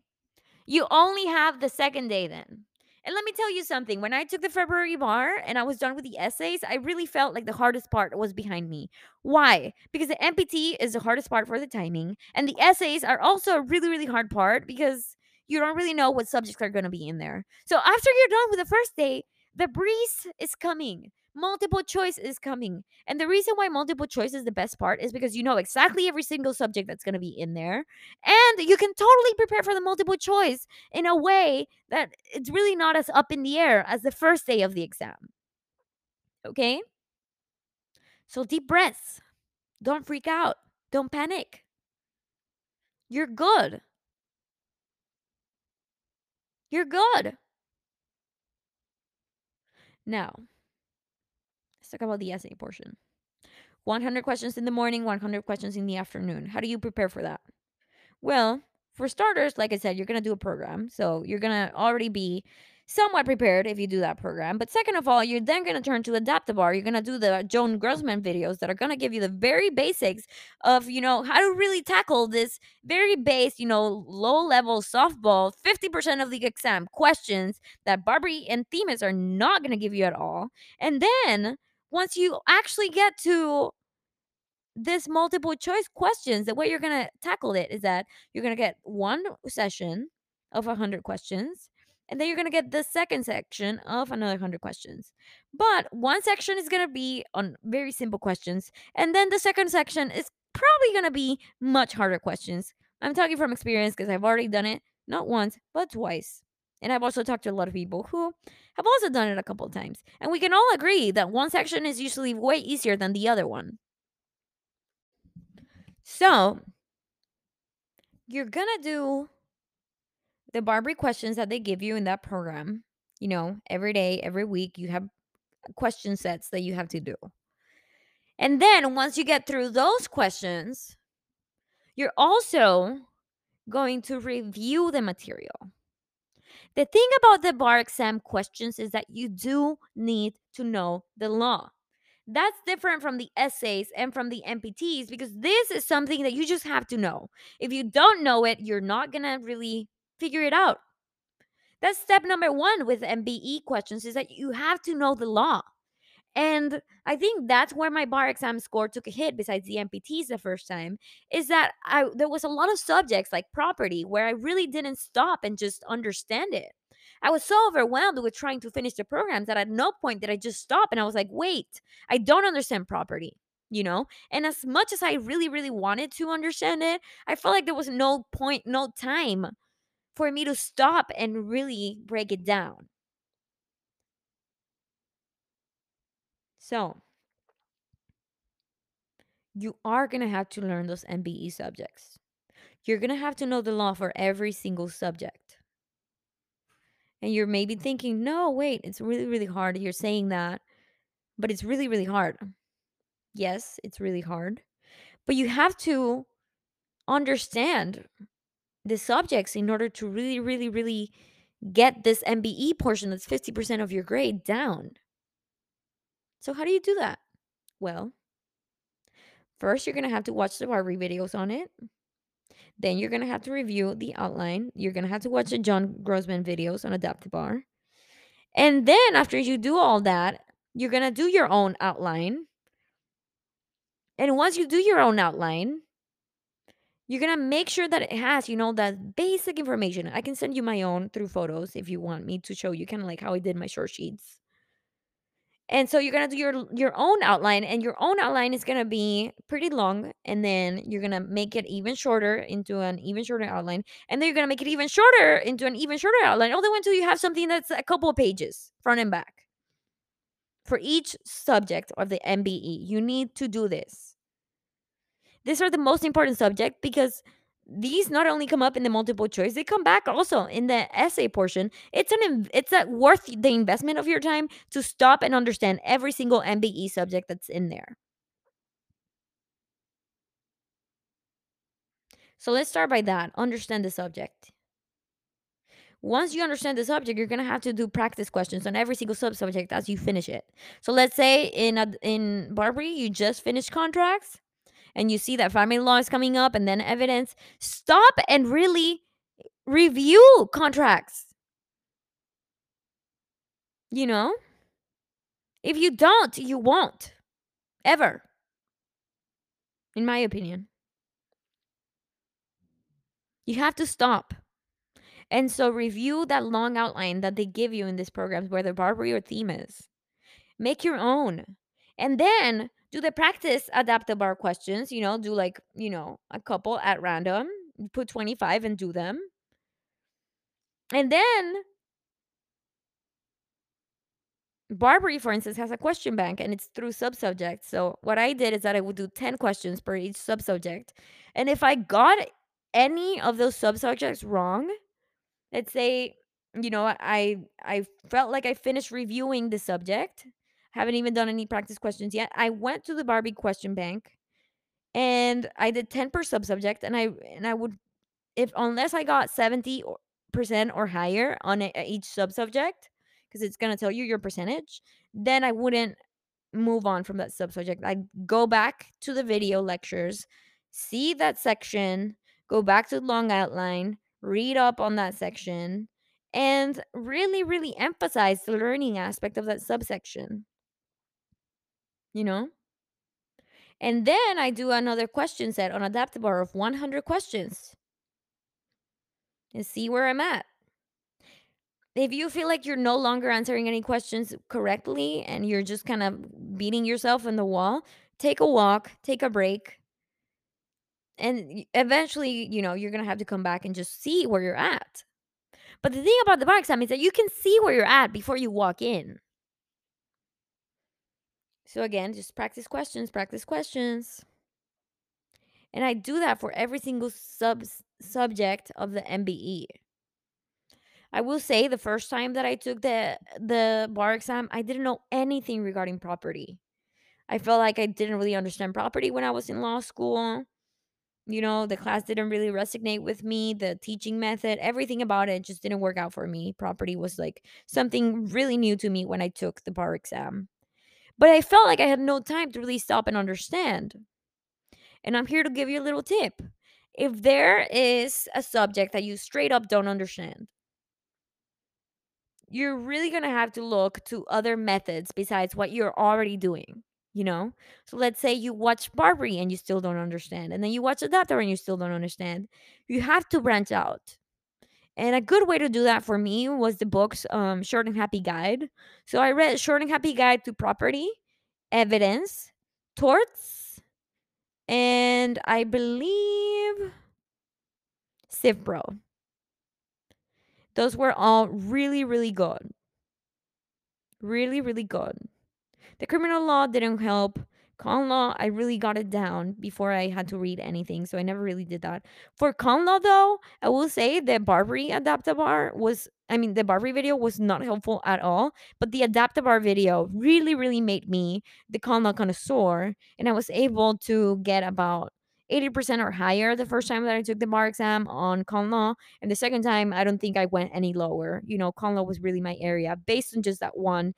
You only have the second day then. And let me tell you something. When I took the February bar and I was done with the essays, I really felt like the hardest part was behind me. Why? Because the MPT is the hardest part for the timing, and the essays are also a really, really hard part because you don't really know what subjects are going to be in there. So after you're done with the first day, the breeze is coming. Multiple choice is coming. And the reason why multiple choice is the best part is because you know exactly every single subject that's going to be in there. And you can totally prepare for the multiple choice in a way that it's really not as up in the air as the first day of the exam. Okay? So deep breaths. Don't freak out. Don't panic. You're good. You're good. Now, let's talk about the essay portion. 100 questions in the morning, 100 questions in the afternoon. How do you prepare for that? Well, for starters, like I said, you're going to do a program. So you're going to already be somewhat prepared if you do that program. But second of all, you're then going to turn to AdaptiBar. You're going to do the Joan Grossman videos that are going to give you the very basics of, you know, how to really tackle this very base, you know, low level softball, 50% of the exam questions that BARBRI and Themis are not going to give you at all. And then once you actually get to this multiple choice questions, the way you're going to tackle it is that you're going to get one session of 100 questions and then you're going to get the second section of another 100 questions. But one section is going to be on very simple questions and then the second section is probably going to be much harder questions. I'm talking from experience because I've already done it not once, but twice. And I've also talked to a lot of people who have also done it a couple of times. And we can all agree that one section is usually way easier than the other one. So you're gonna do the BARBRI questions that they give you in that program. You know, every day, every week, you have question sets that you have to do. And then once you get through those questions, you're also going to review the material. The thing about the bar exam questions is that you do need to know the law. That's different from the essays and from the MPTs because this is something that you just have to know. If you don't know it, you're not going to really figure it out. That's step number one with MBE questions is that you have to know the law. And I think that's where my bar exam score took a hit besides the MPTs the first time is that I there was a lot of subjects like property where I really didn't stop and just understand it. I was so overwhelmed with trying to finish the programs that at no point did I just stop and I was like, "Wait, I don't understand property." You know? And as much as I really really wanted to understand it, I felt like there was no point, no time for me to stop and really break it down. So, you are going to have to learn those MBE subjects. You're going to have to know the law for every single subject. And you're maybe mm. thinking, no, wait, it's really, really hard. You're saying that, but it's really, really hard. Yes, it's really hard. But you have to understand the subjects in order to really, really, really get this MBE portion that's 50% of your grade down. So, how do you do that? Well, first, you're going to have to watch the BARBRI videos on it. Then, you're going to have to review the outline. You're going to have to watch the John Grossman videos on Adaptive AdaptiBar. And then, after you do all that, you're going to do your own outline. And once you do your own outline, you're gonna make sure that it has, you know, that basic information. I can send you my own through photos if you want me to show you kind of like how I did my short sheets. And so you're gonna do your your own outline, and your own outline is gonna be pretty long, and then you're gonna make it even shorter into an even shorter outline, and then you're gonna make it even shorter into an even shorter outline, all the way until you have something that's a couple of pages, front and back. For each subject of the MBE, you need to do this. These are the most important subject because these not only come up in the multiple choice they come back also in the essay portion. It's an it's a worth the investment of your time to stop and understand every single mbe subject that's in there. So let's start by that. Understand the subject. Once you understand the subject you're going to have to do practice questions on every single sub subject as you finish it. So let's say in a, in BARBRI you just finished contracts and you see that family law is coming up and then evidence, stop and really review contracts. You know? If you don't, you won't. Ever. In my opinion. You have to stop. And so review that long outline that they give you in these programs, whether BARBRI or Themis. Make your own. And then do the practice AdaptiBar questions, you know, do like, you know, a couple at random, put 25 and do them. And then BARBRI, for instance, has a question bank and it's through subsubject. So what I did is that I would do 10 questions per each subsubject. And if I got any of those subsubjects wrong, let's say, you know, I I felt like I finished reviewing the subject, haven't even done any practice questions yet. I went to the BARBRI question bank and I did 10 per subsubject and I and I would if unless I got 70% or higher on a, each subsubject, because it's going to tell you your percentage, then I wouldn't move on from that subsubject. I'd go back to the video lectures, see that section, go back to the long outline, read up on that section, and really, really emphasize the learning aspect of that subsection. You know? And then I do another question set on AdaptiBar of 100 questions and see where I'm at. If you feel like you're no longer answering any questions correctly and you're just kind of beating yourself in the wall, take a walk, take a break. And eventually, you know, you're going to have to come back and just see where you're at. But the thing about the bar exam is that you can see where you're at before you walk in. So again, just practice questions, practice questions. And I do that for every single sub subject of the MBE. I will say the first time that I took the the bar exam, I didn't know anything regarding property. I felt like I didn't really understand property when I was in law school. You know, the class didn't really resonate with me, the teaching method, everything about it just didn't work out for me. Property was like something really new to me when I took the bar exam. But I felt like I had no time to really stop and understand. And I'm here to give you a little tip. If there is a subject that you straight up don't understand, you're really going to have to look to other methods besides what you're already doing you know so let's say you watch BARBRI and you still don't understand and then you watch AdaptiBar and you still don't understand you have to branch out and a good way to do that for me was the book's um, short and happy guide so i read short and happy guide to property evidence torts and i believe civpro those were all really, really good. Really, really good. The criminal law didn't help. Con law, I really got it down before I had to read anything, so I never really did that. For con law, though, I will say the BARBRI AdaptiBar was, I mean, the BARBRI video was not helpful at all, but the AdaptiBar video really, really made me the con law connoisseur, and I was able to get about 80% or higher the first time that I took the bar exam on con law. And the second time, I don't think I went any lower. You know, con law was really my area based on just that one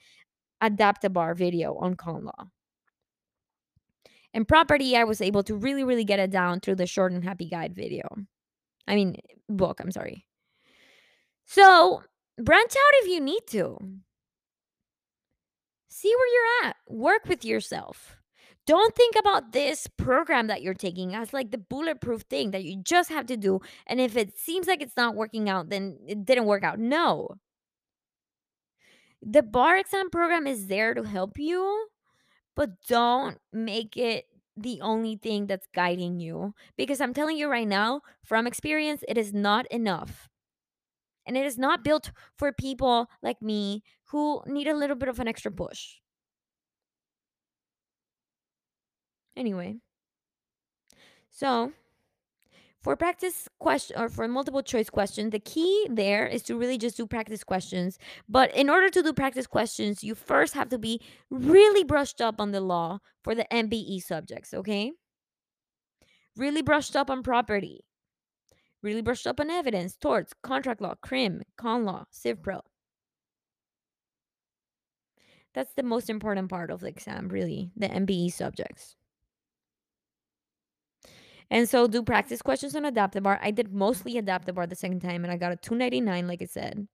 bar video on con law. And property, I was able to really, really get it down through the short and happy guide video. I mean, book, I'm sorry. So branch out if you need to. See where you're at. Work with yourself. Don't think about this program that you're taking as like the bulletproof thing that you just have to do. And if it seems like it's not working out, then it didn't work out. No. The bar exam program is there to help you, but don't make it the only thing that's guiding you. Because I'm telling you right now, from experience, it is not enough. And it is not built for people like me who need a little bit of an extra push. Anyway, so for practice question or for multiple choice questions, the key there is to really just do practice questions. But in order to do practice questions, you first have to be really brushed up on the law for the MBE subjects, okay? Really brushed up on property. Really brushed up on evidence, torts, contract law, crim, con law, civ pro. That's the most important part of the exam, really, the MBE subjects. And so do practice questions on AdaptiBar. I did mostly AdaptiBar the second time and I got a 299 like I said.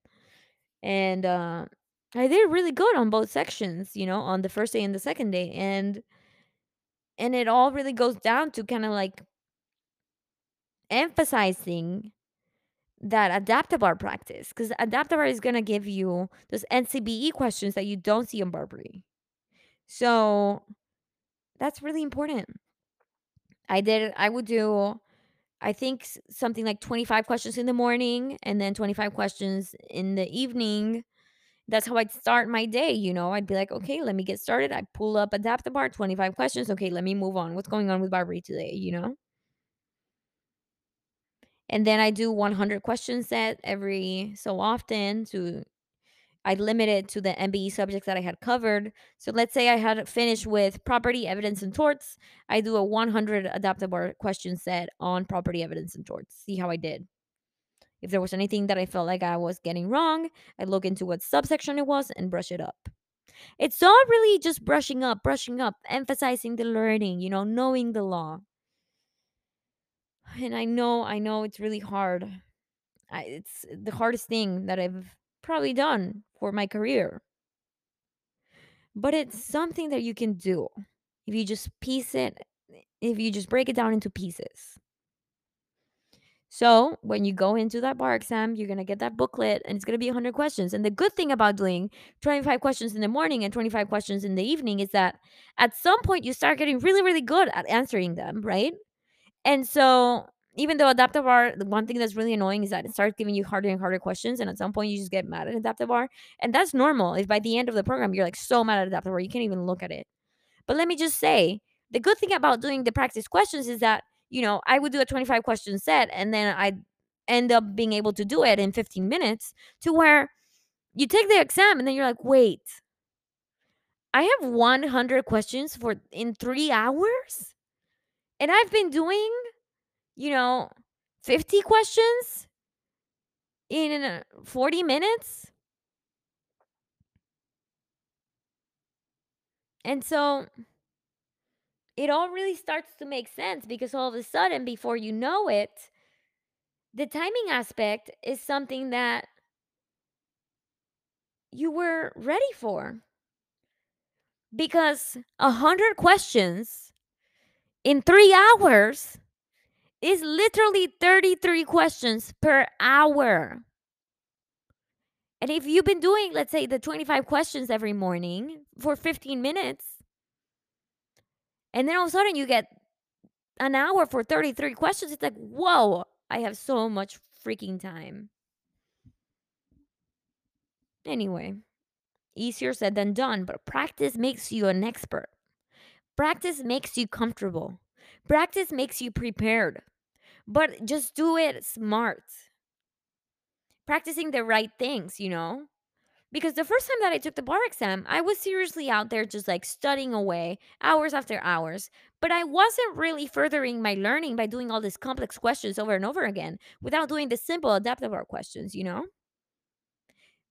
And uh I did really good on both sections, you know, on the first day and the second day. And and it all really goes down to kind of like emphasizing that AdaptiBar practice because AdaptiBar is going to give you those NCBE questions that you don't see in BARBRI. So that's really important. I did, I would do, I think s- something like 25 questions in the morning and then 25 questions in the evening. That's how I'd start my day. You know, I'd be like, mm-hmm. okay, let me get started. I pull up AdaptiBar, 25 questions. Okay, let me move on. What's going on with BARBRI today? You know? And then I do 100 question set every so often to I limit it to the MBE subjects that I had covered. So let's say I had finished with property, evidence, and torts. I do a 100 AdaptiBar question set on property, evidence, and torts. See how I did. If there was anything that I felt like I was getting wrong, I look into what subsection it was and brush it up. It's not really just brushing up, brushing up, emphasizing the learning, you know, knowing the law. And I know, I know it's really hard. I, it's the hardest thing that I've probably done for my career. But it's something that you can do if you just piece it if you just break it down into pieces. So when you go into that bar exam you're going to get that booklet and it's to be 100 questions. And the good thing about doing 25 questions in the morning and 25 questions in the evening is that at some point you start getting really really good at answering them right? And so even though adaptive the one thing that's really annoying is that it starts giving you harder and harder questions and at some point you just get mad at AdaptiBar and that's normal. If by the end of the program you're like so mad at AdaptiBar you can't even look at it. But let me just say, the good thing about doing the practice questions is that, you know, I would do a 25 question set and then I'd end up being able to do it in 15 minutes to where you take the exam and then you're like, wait, I have 100 questions for in three hours? And I've been doing, you know, 50 questions in uh, 40 minutes? And so it all really starts to make sense because all of a sudden, before you know it, the timing aspect is something that you were ready for because a hundred questions in three hours is literally 33 questions per hour. And if you've been doing, let's say, the 25 questions every morning for 15 minutes, and then all of a sudden you get an hour for 33 questions, it's like, whoa, I have so much freaking time. Anyway, easier said than done, but practice makes you an expert. Practice makes you comfortable. Practice makes you prepared. But just do it smart. Practicing the right things, you know? Because the first time that I took the bar exam, I was seriously out there just like studying away hours after hours. But I wasn't really furthering my learning by doing all these complex questions over and over again without doing the simple AdaptiBar questions, you know?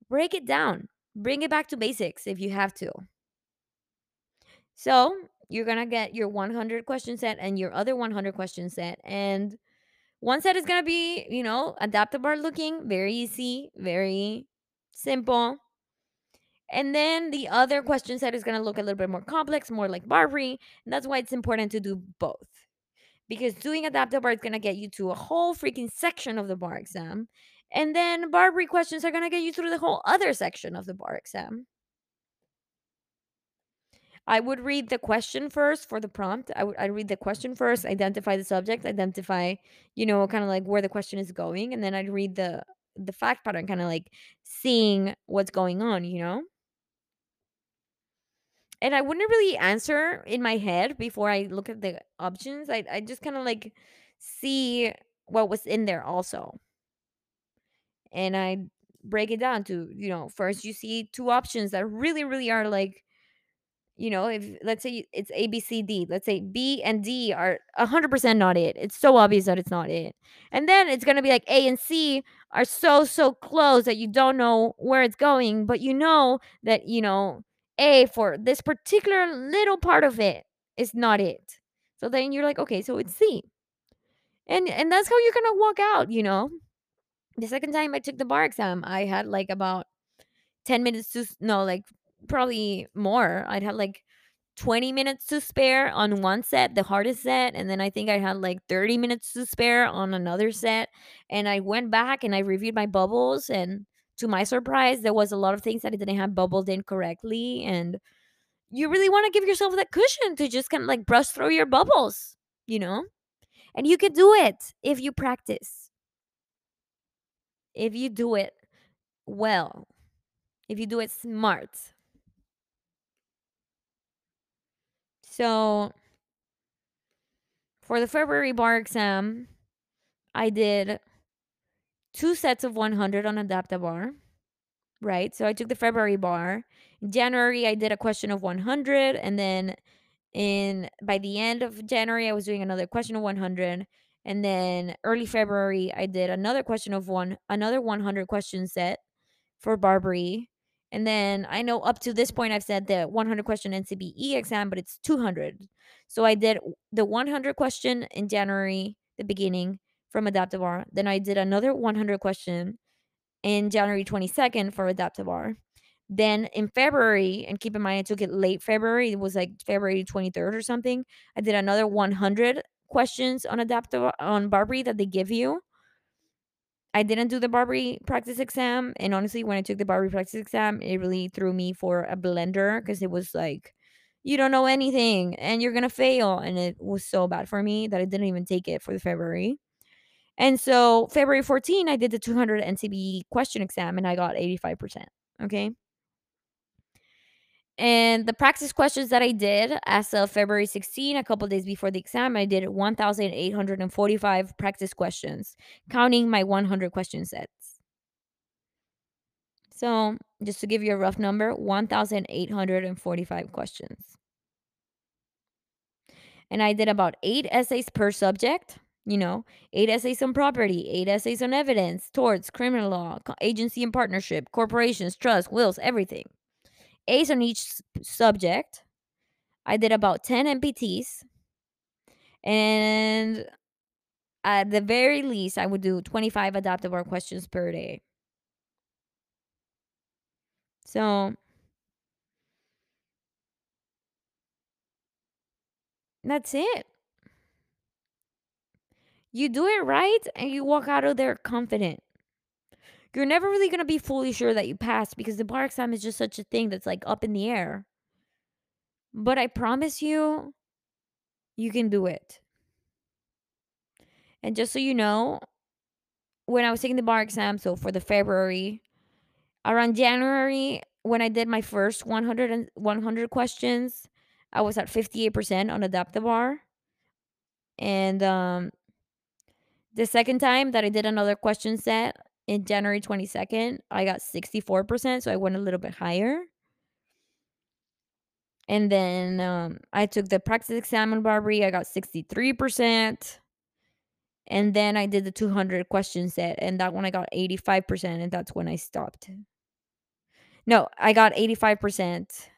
Break it down. Bring it back to basics if you have to. So you're gonna get your 100 question set and your other 100 question set, and one set is gonna be, you know, AdaptiBar looking, very easy, very simple. And then the other question set is gonna look a little bit more complex, more like BARBRI. And that's why it's important to do both. Because doing AdaptiBar is gonna get you to a whole freaking section of the bar exam. And then BARBRI questions are gonna get you through the whole other section of the bar exam. I would read the question first for the prompt. I would I read the question first, identify the subject, identify, you know, kind of like where the question is going, and then I'd read the the fact pattern, kind of like seeing what's going on, you know? And I wouldn't really answer in my head before I look at the options. I I just kind of like see what was in there also. And I break it down to, you know, first you see two options that really, really are like you know, if let's say it's A, B, C, D, let's say B and D are 100% not it. It's so obvious that it's not it. And then it's going to be like A and C are so, so close that you don't know where it's going, but you know that, you know, A for this particular little part of it is not it. So then you're like, okay, so it's C. And and that's how you're going to walk out, you know. The second time I took the bar exam, I had like about 10 minutes to no, like probably more. I'd had like 20 minutes to spare on one set, the hardest set, and then I think I had like 30 minutes to spare on another set. And I went back and I reviewed my bubbles and to my surprise, there was a lot of things that I didn't have bubbled in correctly and you really want to give yourself that cushion to just kind of like brush through your bubbles, you know? And you can do it if you practice. If you do it well. If you do it smart. So for the February bar exam, I did two sets of 100 on AdaptiBar, right? So I took the February bar. In January, I did a question of 100. And then in by the end of January, I was doing another question of 100. And then early February, I did another question of one, another 100 question set for BARBRI. And then I know up to this point, I've said the 100 question NCBE exam, but it's 200. So I did the 100 question in January, the beginning from AdaptiBar. Then I did another 100 question in January 22nd for AdaptiBar. Then in February, and keep in mind, I took it late February, it was like February 23rd or something. I did another 100 questions on adaptive on BARBRI that they give you. I didn't do the BARBRI practice exam. And honestly, when I took the BARBRI practice exam, it really threw me for a blender because it was like, you don't know anything and you're going to fail. And it was so bad for me that I didn't even take it for the February. And so February 14, I did the 200 NCB question exam and I got 85%. Okay. And the practice questions that I did as of February 16, a couple days before the exam, I did 1,845 practice questions, counting my 100 question sets. So, just to give you a rough number, 1,845 questions. And I did about eight essays per subject, you know, eight essays on property, eight essays on evidence, torts, criminal law, agency and partnership, corporations, trust, wills, everything. A's on each subject. I did about 10 MPTs. And at the very least, I would do 25 AdaptiBar questions per day. So that's it. You do it right and you walk out of there confident. You're never really going to be fully sure that you passed because the bar exam is just such a thing that's like up in the air. But I promise you, you can do it. And just so you know, when I was taking the bar exam, so for the February, around January, when I did my first 100, and 100 questions, I was at 58% on AdaptiBar. And um, the second time that I did another question set in January 22nd, I got 64%. So I went a little bit higher. And then um, I took the practice exam on BARBRI. I got 63%. And then I did the 200 question set. And that one I got 85%. And that's when I stopped. No, I got 85%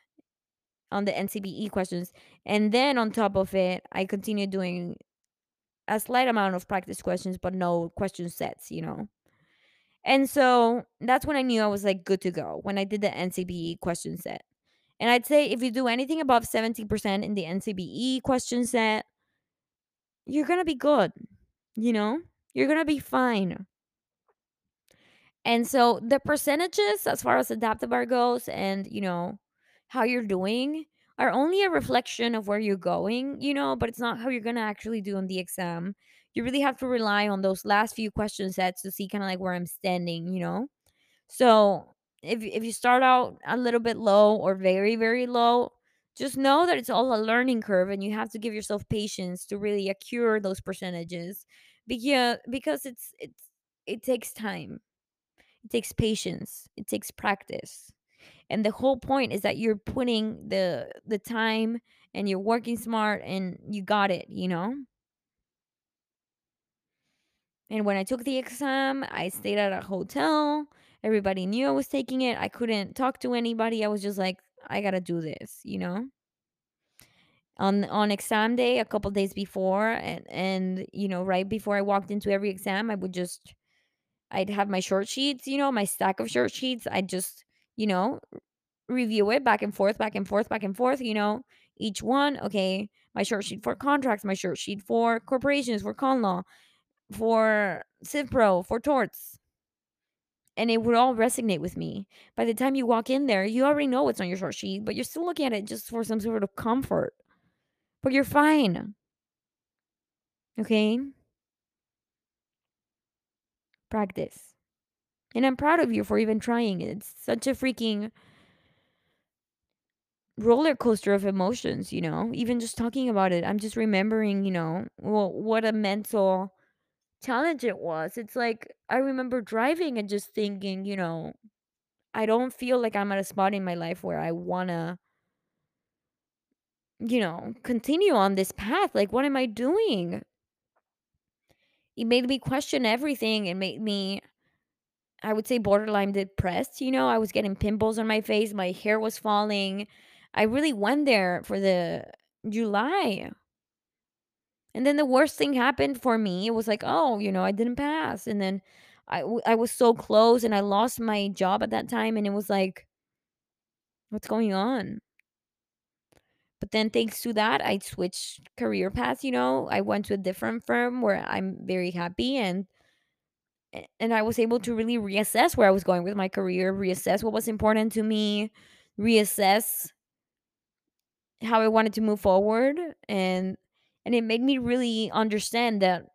on the NCBE questions. And then on top of it, I continued doing a slight amount of practice questions, but no question sets, you know. And so that's when I knew I was like good to go when I did the NCBE question set. And I'd say if you do anything above 70% in the NCBE question set, you're going to be good, you know? You're going to be fine. And so the percentages as far as AdaptiBar goes and, you know, how you're doing are only a reflection of where you're going, you know, but it's not how you're going to actually do on the exam. You really have to rely on those last few question sets to see kind of like where I'm standing, you know? So if if you start out a little bit low or very very low, just know that it's all a learning curve, and you have to give yourself patience to really accrue those percentages, because because it's it's it takes time, it takes patience, it takes practice, and the whole point is that you're putting the the time and you're working smart and you got it, you know. And when I took the exam, I stayed at a hotel. Everybody knew I was taking it. I couldn't talk to anybody. I was just like, I gotta do this, you know? On on exam day, a couple days before, and and you know, right before I walked into every exam, I would just I'd have my short sheets, you know, my stack of short sheets. I'd just you know, review it back and forth, back and forth, back and forth, you know, each one. Okay, my short sheet for contracts, my short sheet for corporations, for con law, for Civ Pro, for torts. And it would all resonate with me. By the time you walk in there, you already know what's on your short sheet, but you're still looking at it just for some sort of comfort. But you're fine. Okay? Practice. And I'm proud of you for even trying. It's such a freaking roller coaster of emotions, you know? Even just talking about it, I'm just remembering, you know, well, what a mental challenge it was. It's like I remember driving and just thinking, you know, I don't feel like I'm at a spot in my life where I want to, you know, continue on this path. Like, what am I doing? It made me question everything. It made me I would say borderline depressed, you know, I was getting pimples on my face, my hair was falling. I really went there for the July. And then the worst thing happened for me. It was like, oh, you know, I didn't pass. And then I, I was so close and I lost my job at that time. And it was like, what's going on? But then thanks to that, I switched career paths, you know. I went to a different firm where I'm very happy and and I was able to really reassess where I was going with my career, reassess what was important to me, reassess how I wanted to move forward and and it made me really understand that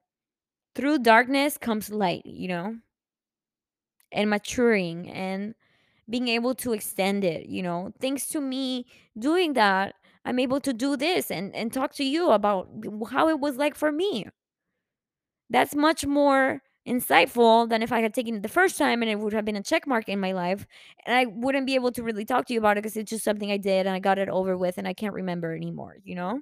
through darkness comes light, you know, and maturing and being able to extend it, you know. Thanks to me doing that, I'm able to do this and and talk to you about how it was like for me. That's much more insightful than if I had taken it the first time and it would have been a check mark in my life. And I wouldn't be able to really talk to you about it because it's just something I did and I got it over with and I can't remember anymore, you know?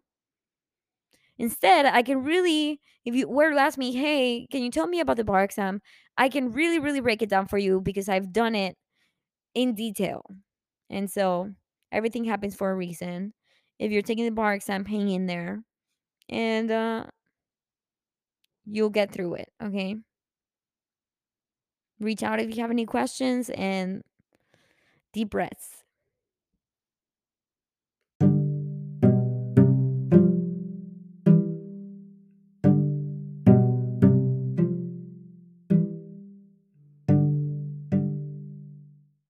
Instead, I can really, if you were to ask me, hey, can you tell me about the bar exam? I can really, really break it down for you because I've done it in detail. And so everything happens for a reason. If you're taking the bar exam, hang in there and uh, you'll get through it. Okay. Reach out if you have any questions and deep breaths.